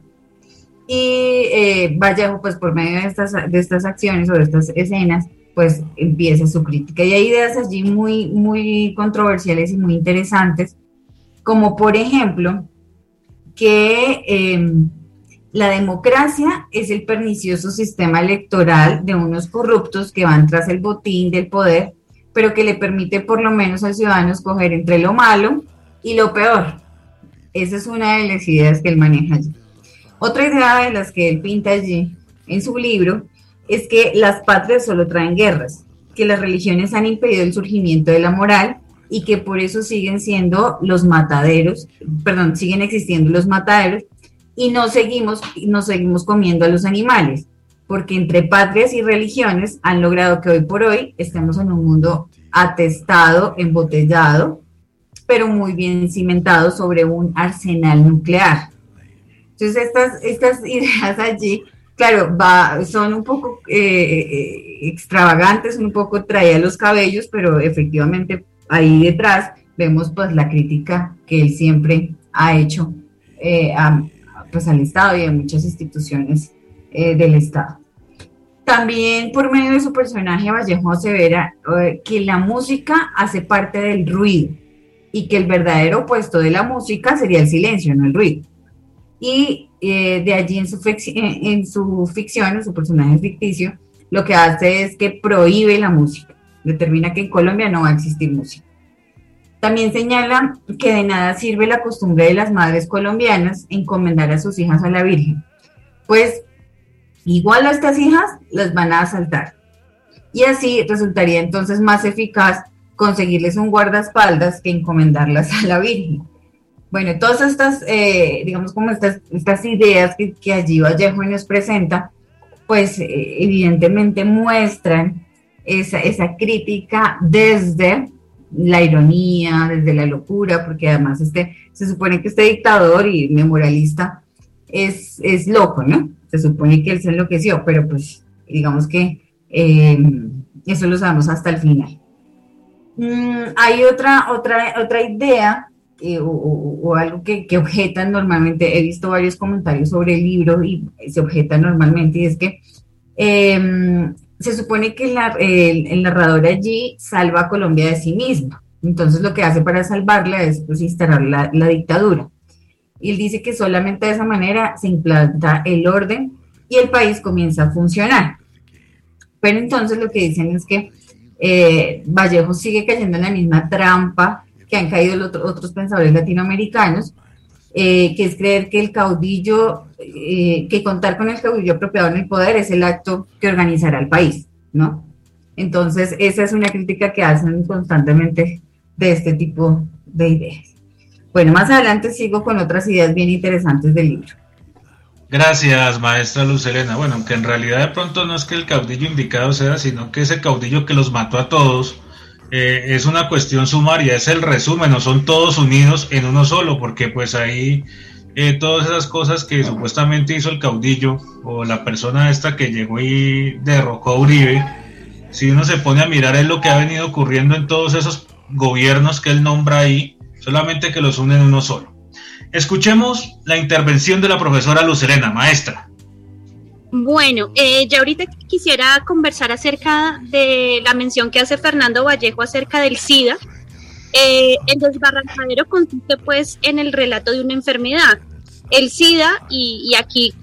Y eh, Vallejo, pues por medio de estas, de estas acciones o de estas escenas, pues empieza su crítica. Y hay ideas allí muy, muy controversiales y muy interesantes, como por ejemplo, que... Eh, la democracia es el pernicioso sistema electoral de unos corruptos que van tras el botín del poder, pero que le permite por lo menos al ciudadano escoger entre lo malo y lo peor. Esa es una de las ideas que él maneja allí. Otra idea de las que él pinta allí en su libro es que las patrias solo traen guerras, que las religiones han impedido el surgimiento de la moral y que por eso siguen siendo los mataderos, perdón, siguen existiendo los mataderos y no seguimos, no seguimos comiendo a los animales, porque entre patrias y religiones han logrado que hoy por hoy estemos en un mundo atestado, embotellado, pero muy bien cimentado sobre un arsenal nuclear. Entonces estas, ideas allí, claro, son un poco eh, eh, extravagantes, un poco traía los cabellos, pero efectivamente ahí detrás vemos pues la crítica que él siempre ha hecho eh, pues, al Estado y a muchas instituciones del Estado. También por medio de su personaje Vallejo asevera eh, que la música hace parte del ruido y que el verdadero opuesto de la música sería el silencio, no el ruido. Y eh, de allí en su, en su ficción, en su personaje ficticio, lo que hace es que prohíbe la música, determina que en Colombia no va a existir música. También señala que de nada sirve la costumbre de las madres colombianas encomendar a sus hijas a la Virgen, pues igual a estas hijas las van a asaltar. Y así resultaría entonces más eficaz conseguirles un guardaespaldas que encomendarlas a la Virgen. Bueno, todas estas, eh, digamos como estas, estas ideas que, allí Vallejo nos presenta, pues eh, evidentemente muestran esa, esa crítica desde la ironía, desde la locura, porque además este, se supone que este dictador y memorialista es, es loco, ¿no? Se supone que él se enloqueció, pero pues digamos que eh, eso lo sabemos hasta el final. Mm, hay otra, otra, otra idea eh, o, algo que, objetan normalmente, he visto varios comentarios sobre el libro y se objeta normalmente, y es que em, se supone que el, narrador allí salva a Colombia de sí mismo. Entonces lo que hace para salvarla es pues, instalar la, la dictadura. Y él dice que solamente de esa manera se implanta el orden y el país comienza a funcionar. Pero entonces lo que dicen es que eh, Vallejo sigue cayendo en la misma trampa que han caído otros pensadores latinoamericanos, eh, que es creer que el caudillo, eh, que contar con el caudillo apropiado en el poder es el acto que organizará el país, ¿no? Entonces, esa es una crítica que hacen constantemente de este tipo de ideas. Bueno, más adelante sigo con otras ideas bien interesantes del libro. Gracias, maestra Luz Elena. Bueno, aunque en realidad de pronto no es que el caudillo indicado sea, sino que ese caudillo que los mató a todos eh, es una cuestión sumaria, es el resumen, no son todos unidos en uno solo, porque pues ahí eh, todas esas cosas que supuestamente hizo el caudillo o la persona esta que llegó y derrocó a Uribe, si uno se pone a mirar es lo que ha venido ocurriendo en todos esos gobiernos que él nombra ahí, solamente que los une en uno solo. Escuchemos la intervención de la profesora Lucerena, maestra. Bueno, eh, ya ahorita quisiera conversar acerca de la mención que hace Fernando Vallejo acerca del SIDA. Eh, el desbarrancadero consiste pues en el relato de una enfermedad. El SIDA, y, aquí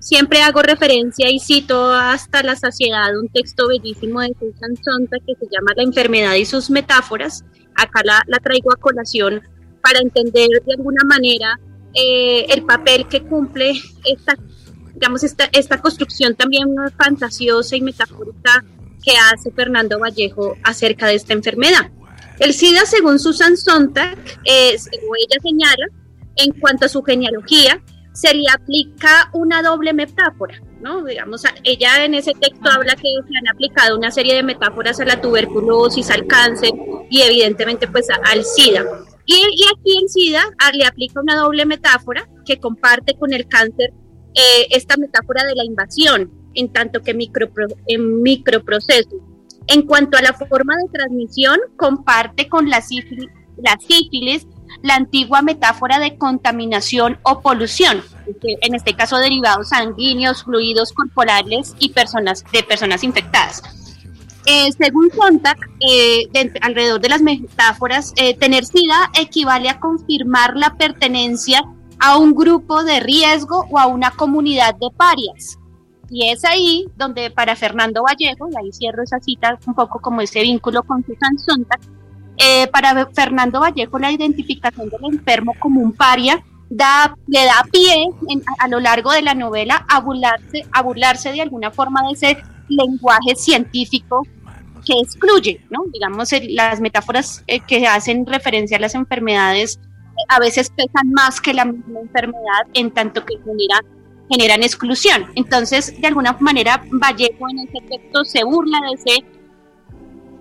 siempre hago referencia y cito hasta la saciedad un texto bellísimo de Susan Sontag que se llama La enfermedad y sus metáforas. Acá la, la traigo a colación para entender de alguna manera eh, el papel que cumple esta, digamos, esta, esta construcción también fantasiosa y metafórica que hace Fernando Vallejo acerca de esta enfermedad. El SIDA, según Susan Sontag, es, como ella señala, en cuanto a su genealogía, se le aplica una doble metáfora, ¿no? Digamos, ella en ese texto habla que se han aplicado una serie de metáforas a la tuberculosis, al cáncer y evidentemente pues al SIDA. Y, aquí en SIDA ah, le aplica una doble metáfora que comparte con el cáncer eh, esta metáfora de la invasión, en tanto que micro, en microprocesos. En cuanto a la forma de transmisión, comparte con la sífilis, la sífilis la antigua metáfora de contaminación o polución, en este caso derivados sanguíneos, fluidos corporales y personas de personas infectadas. Eh, según Sontag, eh, alrededor de las metáforas, eh, tener SIDA equivale a confirmar la pertenencia a un grupo de riesgo o a una comunidad de parias. Y es ahí donde para Fernando Vallejo, y ahí cierro esa cita un poco como ese vínculo con Susan Sontag, para Fernando Vallejo la identificación del enfermo como un paria da, le da pie a, lo largo de la novela a burlarse, a burlarse de alguna forma de ese lenguaje científico que excluye, ¿no? Digamos, las metáforas eh, que hacen referencia a las enfermedades eh, a veces pesan más que la misma enfermedad en tanto que generan exclusión. Entonces, de alguna manera, Vallejo en ese texto se burla de ese,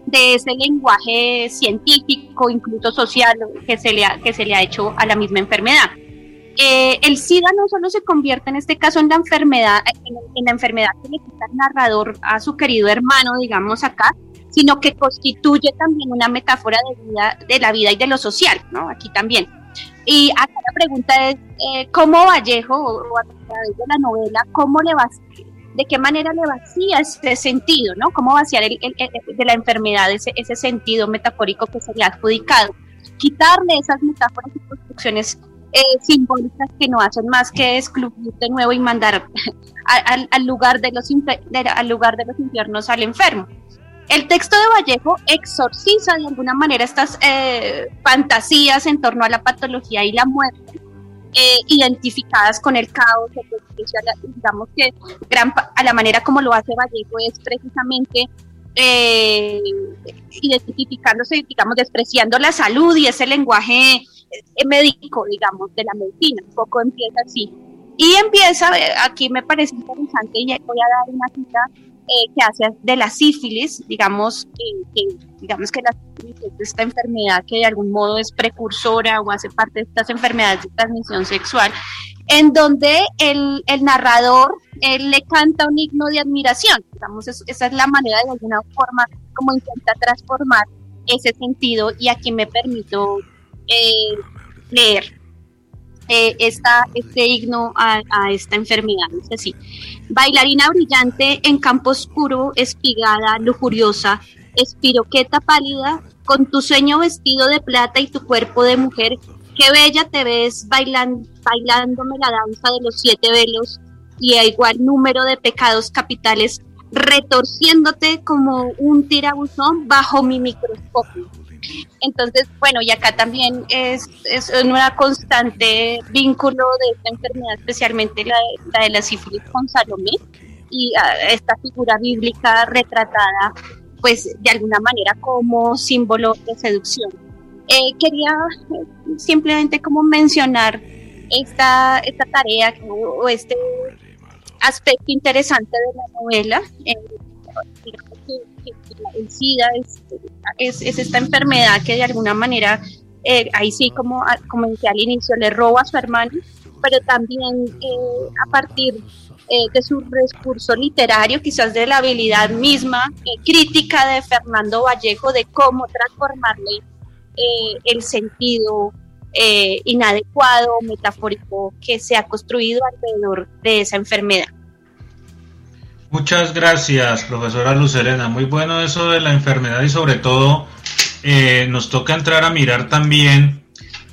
de ese lenguaje científico, incluso social, que se le ha, que se le ha hecho a la misma enfermedad. Eh, el SIDA no solo se convierte en este caso en la enfermedad, en, la enfermedad que le quita el narrador a su querido hermano, digamos acá, sino que constituye también una metáfora de, vida, de la vida y de lo social, ¿no? Aquí también. Y acá la pregunta es, eh, ¿cómo Vallejo, o, a través de la novela, cómo le va, de qué manera le vacía ese sentido, ¿no? ¿Cómo vaciar el, de la enfermedad ese, ese sentido metafórico que se le ha adjudicado? Quitarle esas metáforas y construcciones eh, simbólicas que no hacen más que excluir de nuevo y mandar al, lugar de los, al lugar de los infiernos al enfermo. El texto de Vallejo exorciza de alguna manera estas eh, fantasías en torno a la patología y la muerte, eh, identificadas con el caos, digamos que gran, a la manera como lo hace Vallejo es precisamente eh, identificándose, digamos, despreciando la salud y ese lenguaje médico, digamos, de la medicina, un poco empieza así. Y empieza, aquí me parece interesante y voy a dar una cita eh, que hace de la sífilis, digamos, que, digamos que la sífilis es esta enfermedad que de algún modo es precursora o hace parte de estas enfermedades de transmisión sexual, en donde el, el narrador él le canta un himno de admiración, digamos, esa es la manera de alguna forma como intenta transformar ese sentido y aquí me permito eh, leer eh, esta, este himno a, esta enfermedad. Es así. Bailarina brillante en campo oscuro, espigada, lujuriosa, espiroqueta pálida, con tu sueño vestido de plata y tu cuerpo de mujer, qué bella te ves bailando, bailándome la danza de los siete velos y a igual número de pecados capitales, retorciéndote como un tirabuzón bajo mi microscopio. Entonces, bueno, y acá también es, es una constante vínculo de esta enfermedad, especialmente la la, de la sífilis con Salomé, y ah, esta figura bíblica retratada, pues de alguna manera como símbolo de seducción. Eh, quería eh, simplemente como mencionar esta, esta tarea o este aspecto interesante de la novela. Eh, el SIDA es, es, esta enfermedad que de alguna manera, eh, ahí sí, como, como decía al inicio, le roba a su hermano, pero también eh, a partir eh, de su recurso literario, quizás de la habilidad misma crítica de Fernando Vallejo de cómo transformarle el sentido inadecuado, metafórico que se ha construido alrededor de esa enfermedad. Muchas gracias, profesora Lucelena. Muy bueno eso de la enfermedad y sobre todo eh, nos toca entrar a mirar también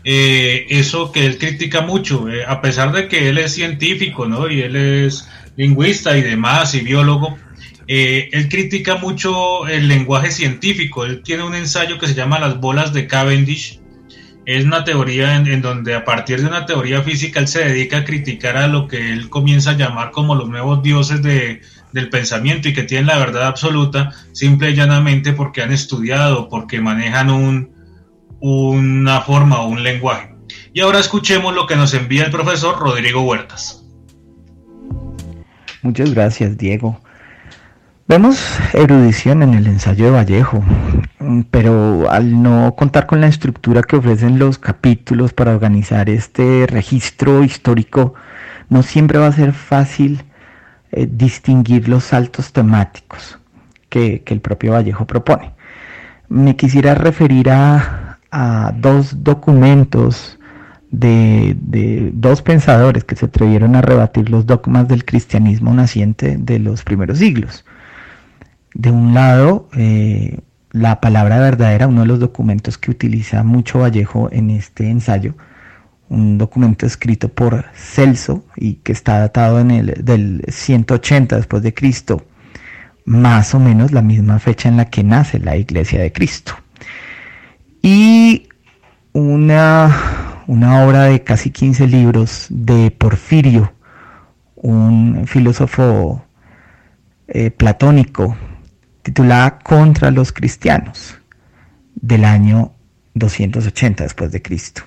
eh, eso que él critica mucho, eh, a pesar de que él es científico, ¿no? Y él es lingüista y demás, y biólogo, él critica mucho el lenguaje científico. Él tiene un ensayo que se llama Las bolas de Cavendish. Es una teoría en donde a partir de una teoría física él se dedica a criticar a lo que él comienza a llamar como los nuevos dioses de, del pensamiento y que tienen la verdad absoluta simple y llanamente porque han estudiado, porque manejan un, una forma o un lenguaje. Y ahora escuchemos lo que nos envía el profesor Rodrigo Huertas. Muchas gracias, Diego. Vemos erudición en el ensayo de Vallejo, pero al no contar con la estructura que ofrecen los capítulos para organizar este registro histórico, no siempre va a ser fácil eh, distinguir los saltos temáticos que, el propio Vallejo propone. Me quisiera referir a, dos documentos de, dos pensadores que se atrevieron a rebatir los dogmas del cristianismo naciente de los primeros siglos. De un lado, eh, la palabra verdadera, uno de los documentos que utiliza mucho Vallejo en este ensayo, un documento escrito por Celso y que está datado en el del 180 después de Cristo, más o menos la misma fecha en la que nace la Iglesia de Cristo. Y una, una obra de casi 15 libros de Porfirio, un filósofo eh, platónico, titulada Contra los cristianos, del año 280 después de Cristo.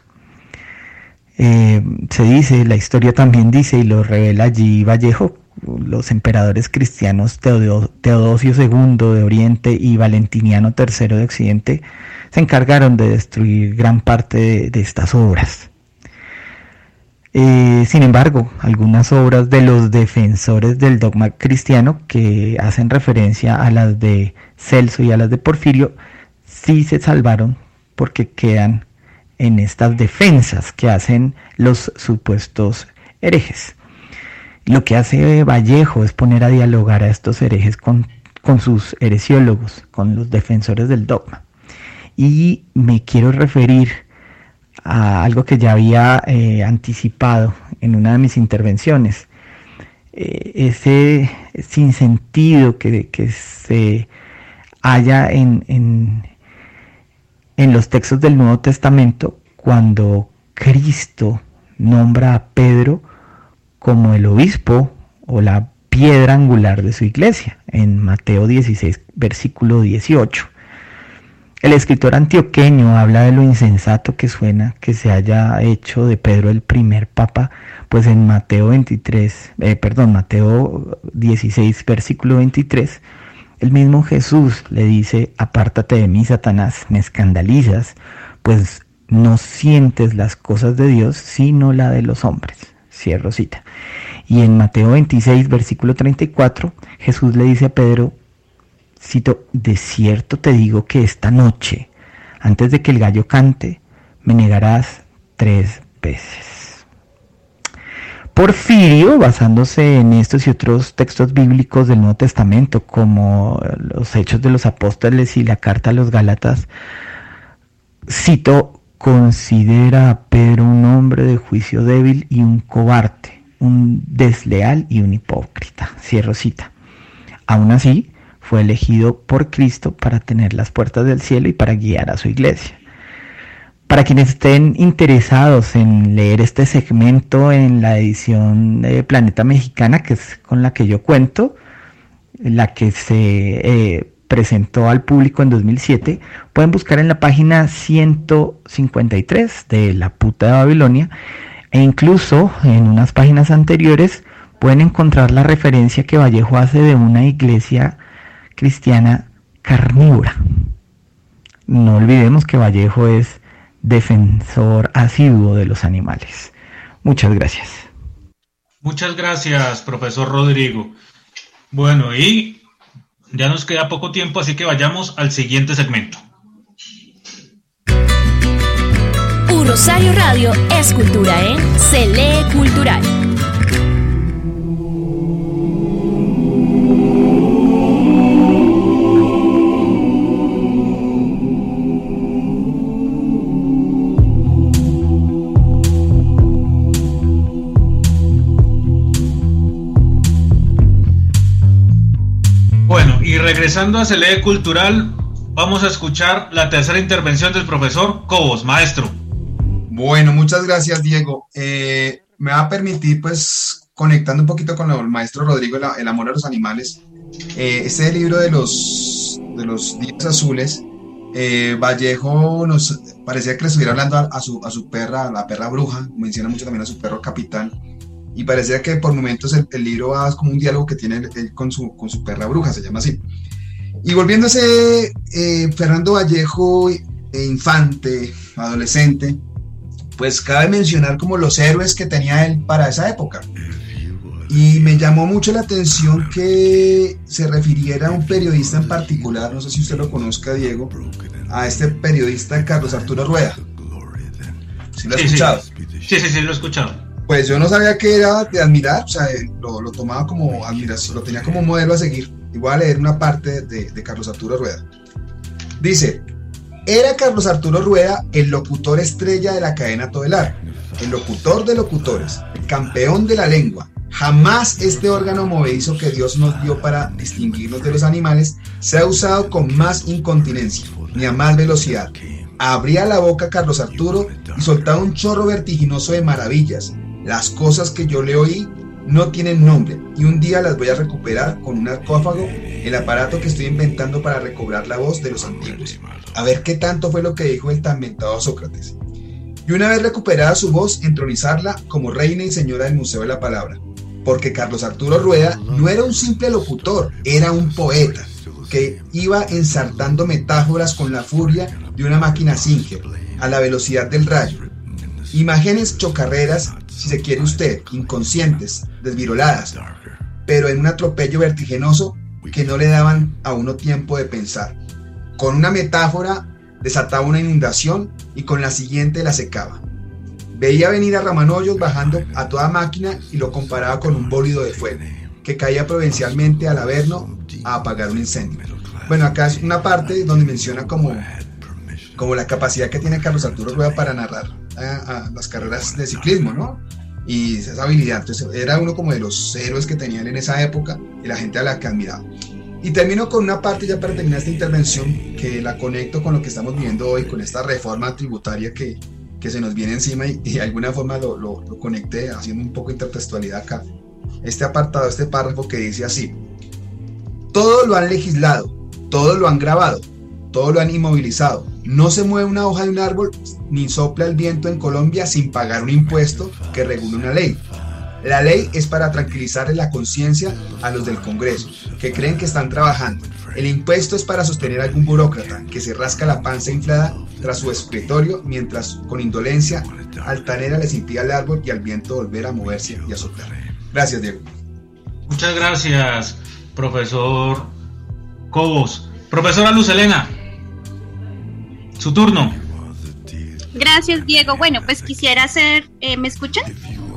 Eh, se dice, la historia también dice, y lo revela allí Vallejo, los emperadores cristianos Teodosio II de Oriente y Valentiniano III de Occidente se encargaron de destruir gran parte de, estas obras. Eh, sin embargo, algunas obras de los defensores del dogma cristiano que hacen referencia a las de Celso y a las de Porfirio, sí se salvaron porque quedan en estas defensas que hacen los supuestos herejes. Lo que hace Vallejo es poner a dialogar a estos herejes con, sus heresiólogos, con los defensores del dogma. Y me quiero referir a algo que ya había eh, anticipado en una de mis intervenciones. Eh, ese sinsentido que, que se halla en, en los textos del Nuevo Testamento cuando Cristo nombra a Pedro como el obispo o la piedra angular de su iglesia, en Mateo 16, versículo 18. El escritor antioqueño habla de lo insensato que suena que se haya hecho de Pedro el primer papa, pues en Mateo 23, eh, perdón, Mateo 16, versículo 23, el mismo Jesús le dice, apártate de mí, Satanás, me escandalizas, pues no sientes las cosas de Dios, sino la de los hombres. Cierro cita. Y en Mateo 26, versículo 34, Jesús le dice a Pedro, Cito, de cierto te digo que esta noche, antes de que el gallo cante, me negarás tres veces. Porfirio, basándose en estos y otros textos bíblicos del Nuevo Testamento, como los Hechos de los Apóstoles y la Carta a los Gálatas, cito, considera a Pedro un hombre de juicio débil y un cobarde, un desleal y un hipócrita. Cierro cita. Aún así, fue elegido por Cristo para tener las puertas del cielo y para guiar a su iglesia. Para quienes estén interesados en leer este segmento en la edición de Planeta Mexicana, que es con la que yo cuento, la que se eh, presentó al público en 2007, pueden buscar en la página 153 de La Puta de Babilonia e incluso en unas páginas anteriores pueden encontrar la referencia que Vallejo hace de una iglesia cristiana carnívora. No olvidemos que Vallejo es defensor asiduo de los animales. Muchas gracias. Muchas gracias, profesor Rodrigo. Bueno, y ya nos queda poco tiempo, así que vayamos al siguiente segmento. Un Rosario Radio es cultura en ¿eh? Se lee cultural. Regresando a Celede Cultural, vamos a escuchar la tercera intervención del profesor Cobos, maestro. Bueno, muchas gracias, Diego. Eh, me va a permitir, pues, conectando un poquito con el maestro Rodrigo, El amor a los animales. Eh, este libro de los, de los días azules, eh, Vallejo nos parecía que le estuviera hablando a, su, a su perra, a la perra bruja, menciona mucho también a su perro capitán y parecía que por momentos el, libro va como un diálogo que tiene él con su, con su perra bruja, se llama así. Y volviéndose eh, Fernando Vallejo, eh, infante, adolescente, pues cabe mencionar como los héroes que tenía él para esa época. Y me llamó mucho la atención que se refiriera a un periodista en particular, no sé si usted lo conozca, Diego, a este periodista Carlos Arturo Rueda. ¿Sí lo ha escuchado? Sí, sí, sí, lo he escuchado pues yo no sabía que era de admirar, o sea, lo, lo, tomaba como admiración, lo tenía como modelo a seguir. Y voy a leer una parte de, Carlos Arturo Rueda. Dice, era Carlos Arturo Rueda el locutor estrella de la cadena Todelar, el locutor de locutores, campeón de la lengua. Jamás este órgano movedizo que Dios nos dio para distinguirnos de los animales se ha usado con más incontinencia, ni a más velocidad. Abría la boca Carlos Arturo y soltaba un chorro vertiginoso de maravillas, las cosas que yo le oí no tienen nombre y un día las voy a recuperar con un arcófago, el aparato que estoy inventando para recobrar la voz de los antiguos. A ver qué tanto fue lo que dijo el tan mentado Sócrates. Y una vez recuperada su voz, entronizarla como reina y señora del Museo de la Palabra. Porque Carlos Arturo Rueda no era un simple locutor, era un poeta que iba ensartando metáforas con la furia de una máquina Singer, a la velocidad del rayo. Imágenes chocarreras si se quiere usted, inconscientes, desviroladas, pero en un atropello vertiginoso que no le daban a uno tiempo de pensar. Con una metáfora desataba una inundación y con la siguiente la secaba. Veía venir a Ramanollos bajando a toda máquina y lo comparaba con un bólido de fuego que caía provincialmente al Averno a apagar un incendio. Bueno, acá es una parte donde menciona como, como la capacidad que tiene Carlos Arturo Rueda para narrar a, las carreras de ciclismo, ¿no? Y esa habilidad, entonces era uno como de los héroes que tenían en esa época y la gente a la que admiraba. Y termino con una parte ya para terminar esta intervención que la conecto con lo que estamos viendo hoy, con esta reforma tributaria que, que se nos viene encima y, de alguna forma lo, lo, lo conecté haciendo un poco de intertextualidad acá. Este apartado, este párrafo que dice así, todo lo han legislado, todo lo han grabado, todo lo han inmovilizado. No se mueve una hoja de un árbol ni sopla el viento en Colombia sin pagar un impuesto que regule una ley. La ley es para tranquilizarle la conciencia a los del Congreso, que creen que están trabajando. El impuesto es para sostener a algún burócrata que se rasca la panza inflada tras su escritorio mientras con indolencia altanera les impide al árbol y al viento volver a moverse y a soplar. Gracias, Diego. Muchas gracias, profesor Cobos. Profesora Luz Elena, su turno. Gracias, Diego. Bueno, pues quisiera hacer, eh, ¿me escuchan?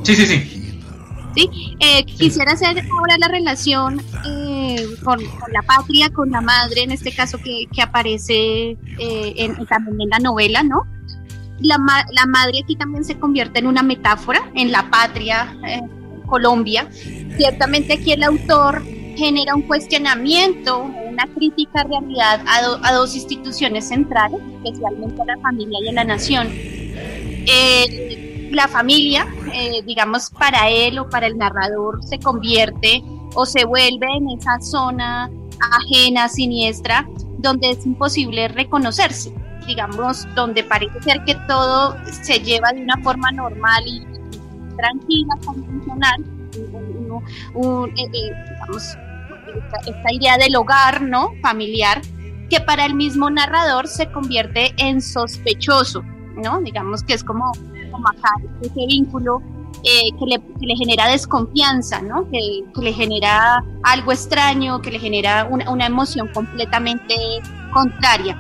Sí, sí, sí. ¿sí? Eh, quisiera hacer ahora la relación eh, con, la patria, con la madre, en este caso que, aparece eh, en, también en la novela, ¿no? La, la, madre aquí también se convierte en una metáfora, en la patria, Colombia. Ciertamente aquí el autor genera un cuestionamiento, una crítica realidad a, a dos instituciones centrales, especialmente a la familia y a la nación. Eh, la familia, eh, digamos, para él o para el narrador se convierte o se vuelve en esa zona ajena, siniestra, donde es imposible reconocerse, digamos, donde parece ser que todo se lleva de una forma normal y tranquila, convencional, un, eh, eh, digamos, esta, idea del hogar, ¿no? Familiar, que para el mismo narrador se convierte en sospechoso, ¿no? Digamos que es como ese vínculo eh, que, le, genera desconfianza, ¿no? Que, le genera algo extraño, que le genera una, emoción completamente contraria.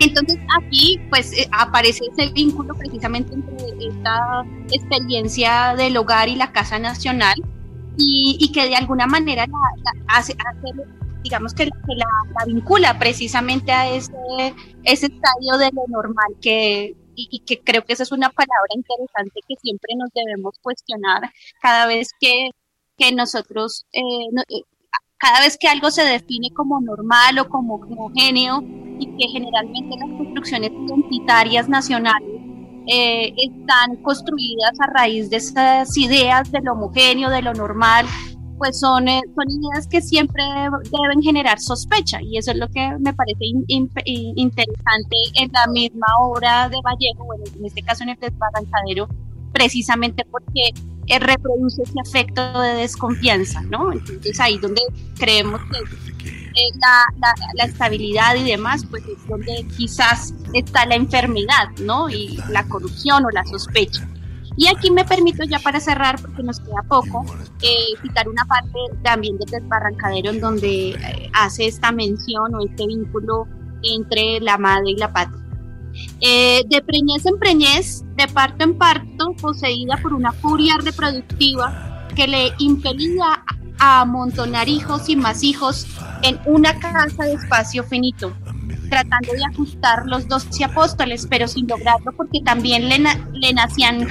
Entonces aquí pues eh, aparece ese vínculo precisamente entre esta experiencia del hogar y la Casa Nacional y, que de alguna manera hace, digamos que, la, vincula precisamente a ese, ese estadio de lo normal que, y, que creo que esa es una palabra interesante que siempre nos debemos cuestionar cada vez que, que nosotros, eh, eh, cada vez que algo se define como normal o como homogéneo y que generalmente las construcciones identitarias nacionales eh, están construidas a raíz de esas ideas de lo homogéneo, de lo normal, pues son, eh, son ideas que siempre deben generar sospecha y eso es lo que me parece interesante en la misma obra de Vallejo, bueno, en este caso en el desbarrancadero, precisamente porque eh, reproduce ese efecto de desconfianza, ¿no? Entonces ahí donde creemos que eh, la, la, la, estabilidad y demás, pues es donde quizás está la enfermedad, ¿no? Y la corrupción o la sospecha. Y aquí me permito ya para cerrar, porque nos queda poco, eh, citar una parte también del desbarrancadero en donde eh, hace esta mención o este vínculo entre la madre y la patria. Eh, de preñez en preñez, de parto en parto, poseída por una furia reproductiva que le impelía a amontonar hijos y más hijos en una casa de espacio finito, tratando de ajustar los doce apóstoles, pero sin lograrlo porque también le, le nacían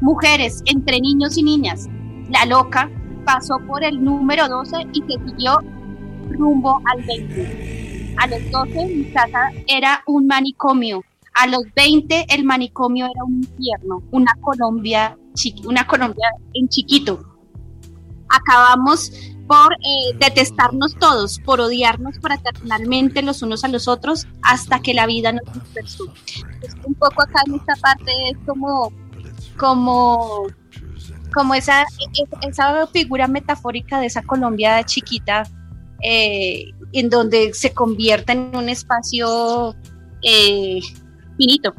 mujeres entre niños y niñas. La loca pasó por el número 12 y se siguió rumbo al 20. A los 12 mi casa era un manicomio. A los 20 el manicomio era un infierno, una Colombia, una Colombia en chiquito. Acabamos por eh, detestarnos todos, por odiarnos fraternalmente los unos a los otros hasta que la vida nos dispersó. un poco acá en esta parte es como como, como esa, esa figura metafórica de esa Colombia chiquita, eh, en donde se convierte en un espacio eh, finito.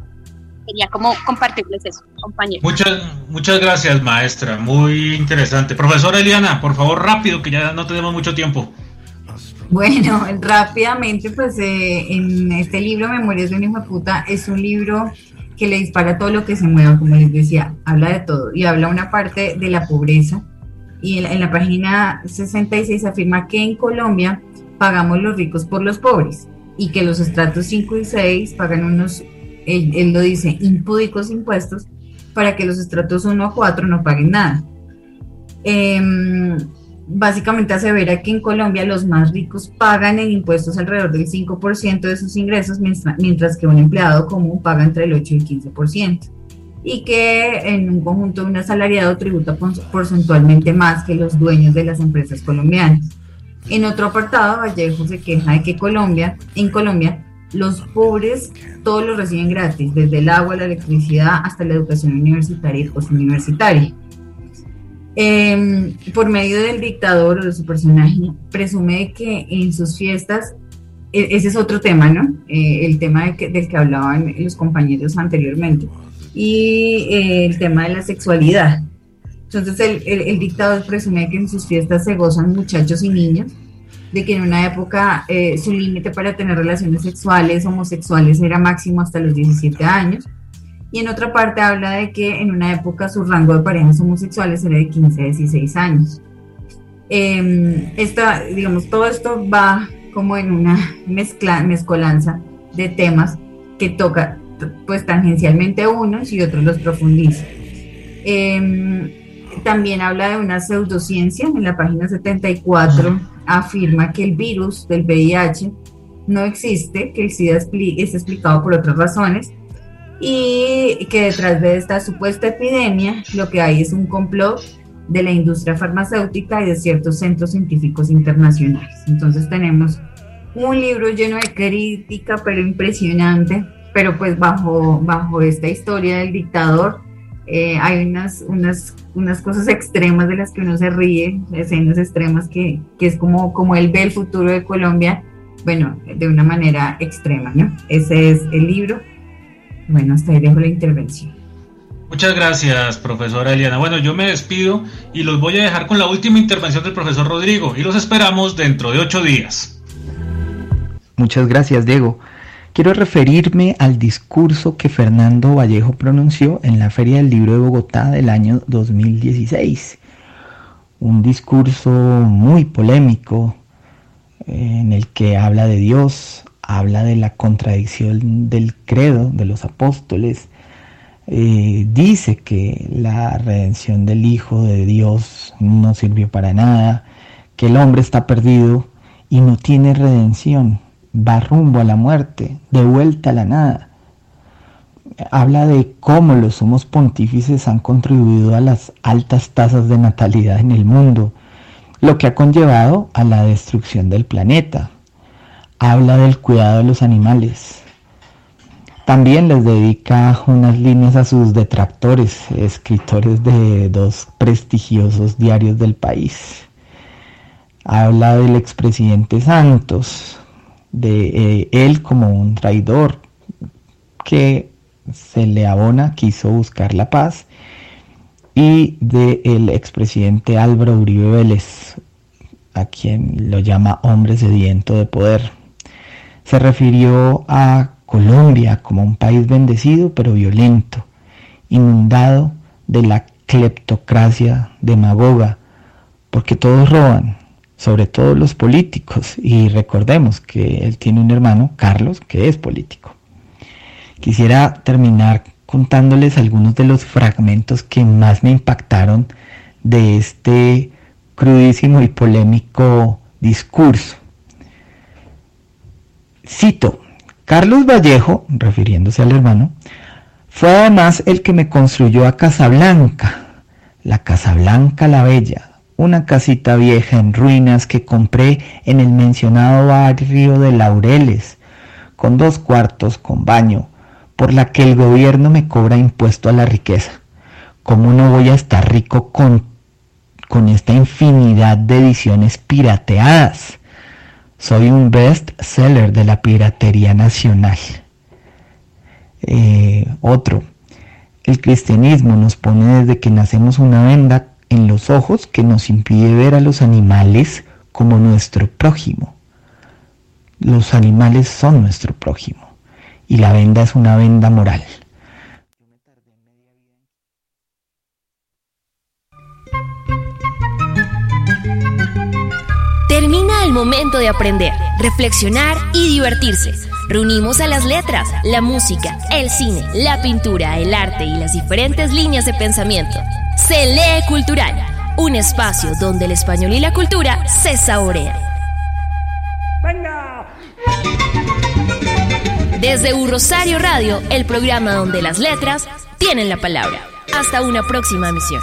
Quería como compartirles eso, compañero. Muchas, muchas gracias, maestra. Muy interesante. Profesora Eliana, por favor, rápido, que ya no tenemos mucho tiempo. Bueno, rápidamente, pues eh, en este libro, Memorias de un hijo de puta, es un libro que le dispara todo lo que se mueva, como les decía, habla de todo y habla una parte de la pobreza. Y en la, página 66 afirma que en Colombia pagamos los ricos por los pobres y que los estratos 5 y 6 pagan unos, él, lo dice, impúdicos impuestos para que los estratos 1 a 4 no paguen nada. Eh, básicamente asevera que en Colombia los más ricos pagan en impuestos alrededor del 5% de sus ingresos, mientras que un empleado común paga entre el 8 y el 15%, y que en un conjunto un asalariado tributa porcentualmente más que los dueños de las empresas colombianas. En otro apartado, Vallejo se queja de que Colombia, en Colombia los pobres todos lo reciben gratis, desde el agua, la electricidad hasta la educación universitaria y postuniversitaria. Eh, por medio del dictador o de su personaje, presume que en sus fiestas, e, ese es otro tema, ¿no? Eh, el tema del que hablaban los compañeros anteriormente, y eh, el tema de la sexualidad. Entonces el, dictador presume que en sus fiestas se gozan muchachos y niños, de que en una época eh, su límite para tener relaciones sexuales homosexuales era máximo hasta los 17 años, y en otra parte habla de que en una época su rango de parejas homosexuales era de 15 a 16 años. Eh, esta, digamos, todo esto va como en una mezcla, mezcolanza de temas que toca pues tangencialmente unos y otros los profundiza. Em, también habla de una pseudociencia, en la página 74 afirma que el virus del VIH no existe, que el SIDA es explicado por otras razones y que detrás de esta supuesta epidemia lo que hay es un complot de la industria farmacéutica y de ciertos centros científicos internacionales. Entonces tenemos un libro lleno de crítica, pero impresionante, pero pues bajo, bajo esta historia del dictador eh, hay unas, unas, unas cosas extremas de las que uno se ríe, escenas extremas que, que es como, como él ve el futuro de Colombia, bueno, de una manera extrema, ¿no? Ese es el libro. Bueno, hasta ahí dejo la intervención. Muchas gracias, profesora Eliana. Bueno, yo me despido y los voy a dejar con la última intervención del profesor Rodrigo y los esperamos dentro de ocho días. Muchas gracias, Diego. Quiero referirme al discurso que Fernando Vallejo pronunció en la Feria del Libro de Bogotá del año 2016. Un discurso muy polémico eh, en el que habla de Dios, habla de la contradicción del credo de los apóstoles, eh, dice que la redención del Hijo de Dios no sirvió para nada, que el hombre está perdido y no tiene redención, va rumbo a la muerte, de vuelta a la nada. Habla de cómo los somos pontífices han contribuido a las altas tasas de natalidad en el mundo, lo que ha conllevado a la destrucción del planeta, habla del cuidado de los animales. También les dedica unas líneas a sus detractores, escritores de dos prestigiosos diarios del país. Habla del expresidente Santos, de eh, él como un traidor que se le abona, quiso buscar la paz, y del expresidente Álvaro Uribe Vélez, a quien lo llama hombre sediento de poder. Se refirió a Colombia como un país bendecido pero violento, inundado de la cleptocracia demagoga, porque todos roban, sobre todo los políticos, y recordemos que él tiene un hermano, Carlos, que es político. Quisiera terminar contándoles algunos de los fragmentos que más me impactaron de este crudísimo y polémico discurso. Cito, Carlos Vallejo, refiriéndose al hermano, fue además el que me construyó a Casablanca, la Casablanca la Bella, una casita vieja en ruinas que compré en el mencionado barrio de Laureles, con dos cuartos con baño, por la que el gobierno me cobra impuesto a la riqueza. ¿Cómo no voy a estar rico con, con esta infinidad de ediciones pirateadas? Soy un best seller de la piratería nacional. Eh, otro, el cristianismo nos pone desde que nacemos una venda en los ojos que nos impide ver a los animales como nuestro prójimo. Los animales son nuestro prójimo y la venda es una venda moral. Termina el momento de aprender, reflexionar y divertirse. Reunimos a las letras, la música, el cine, la pintura, el arte y las diferentes líneas de pensamiento. Se lee cultural, un espacio donde el español y la cultura se saborean. ¡Venga! Desde Un Rosario Radio, el programa donde las letras tienen la palabra. Hasta una próxima misión.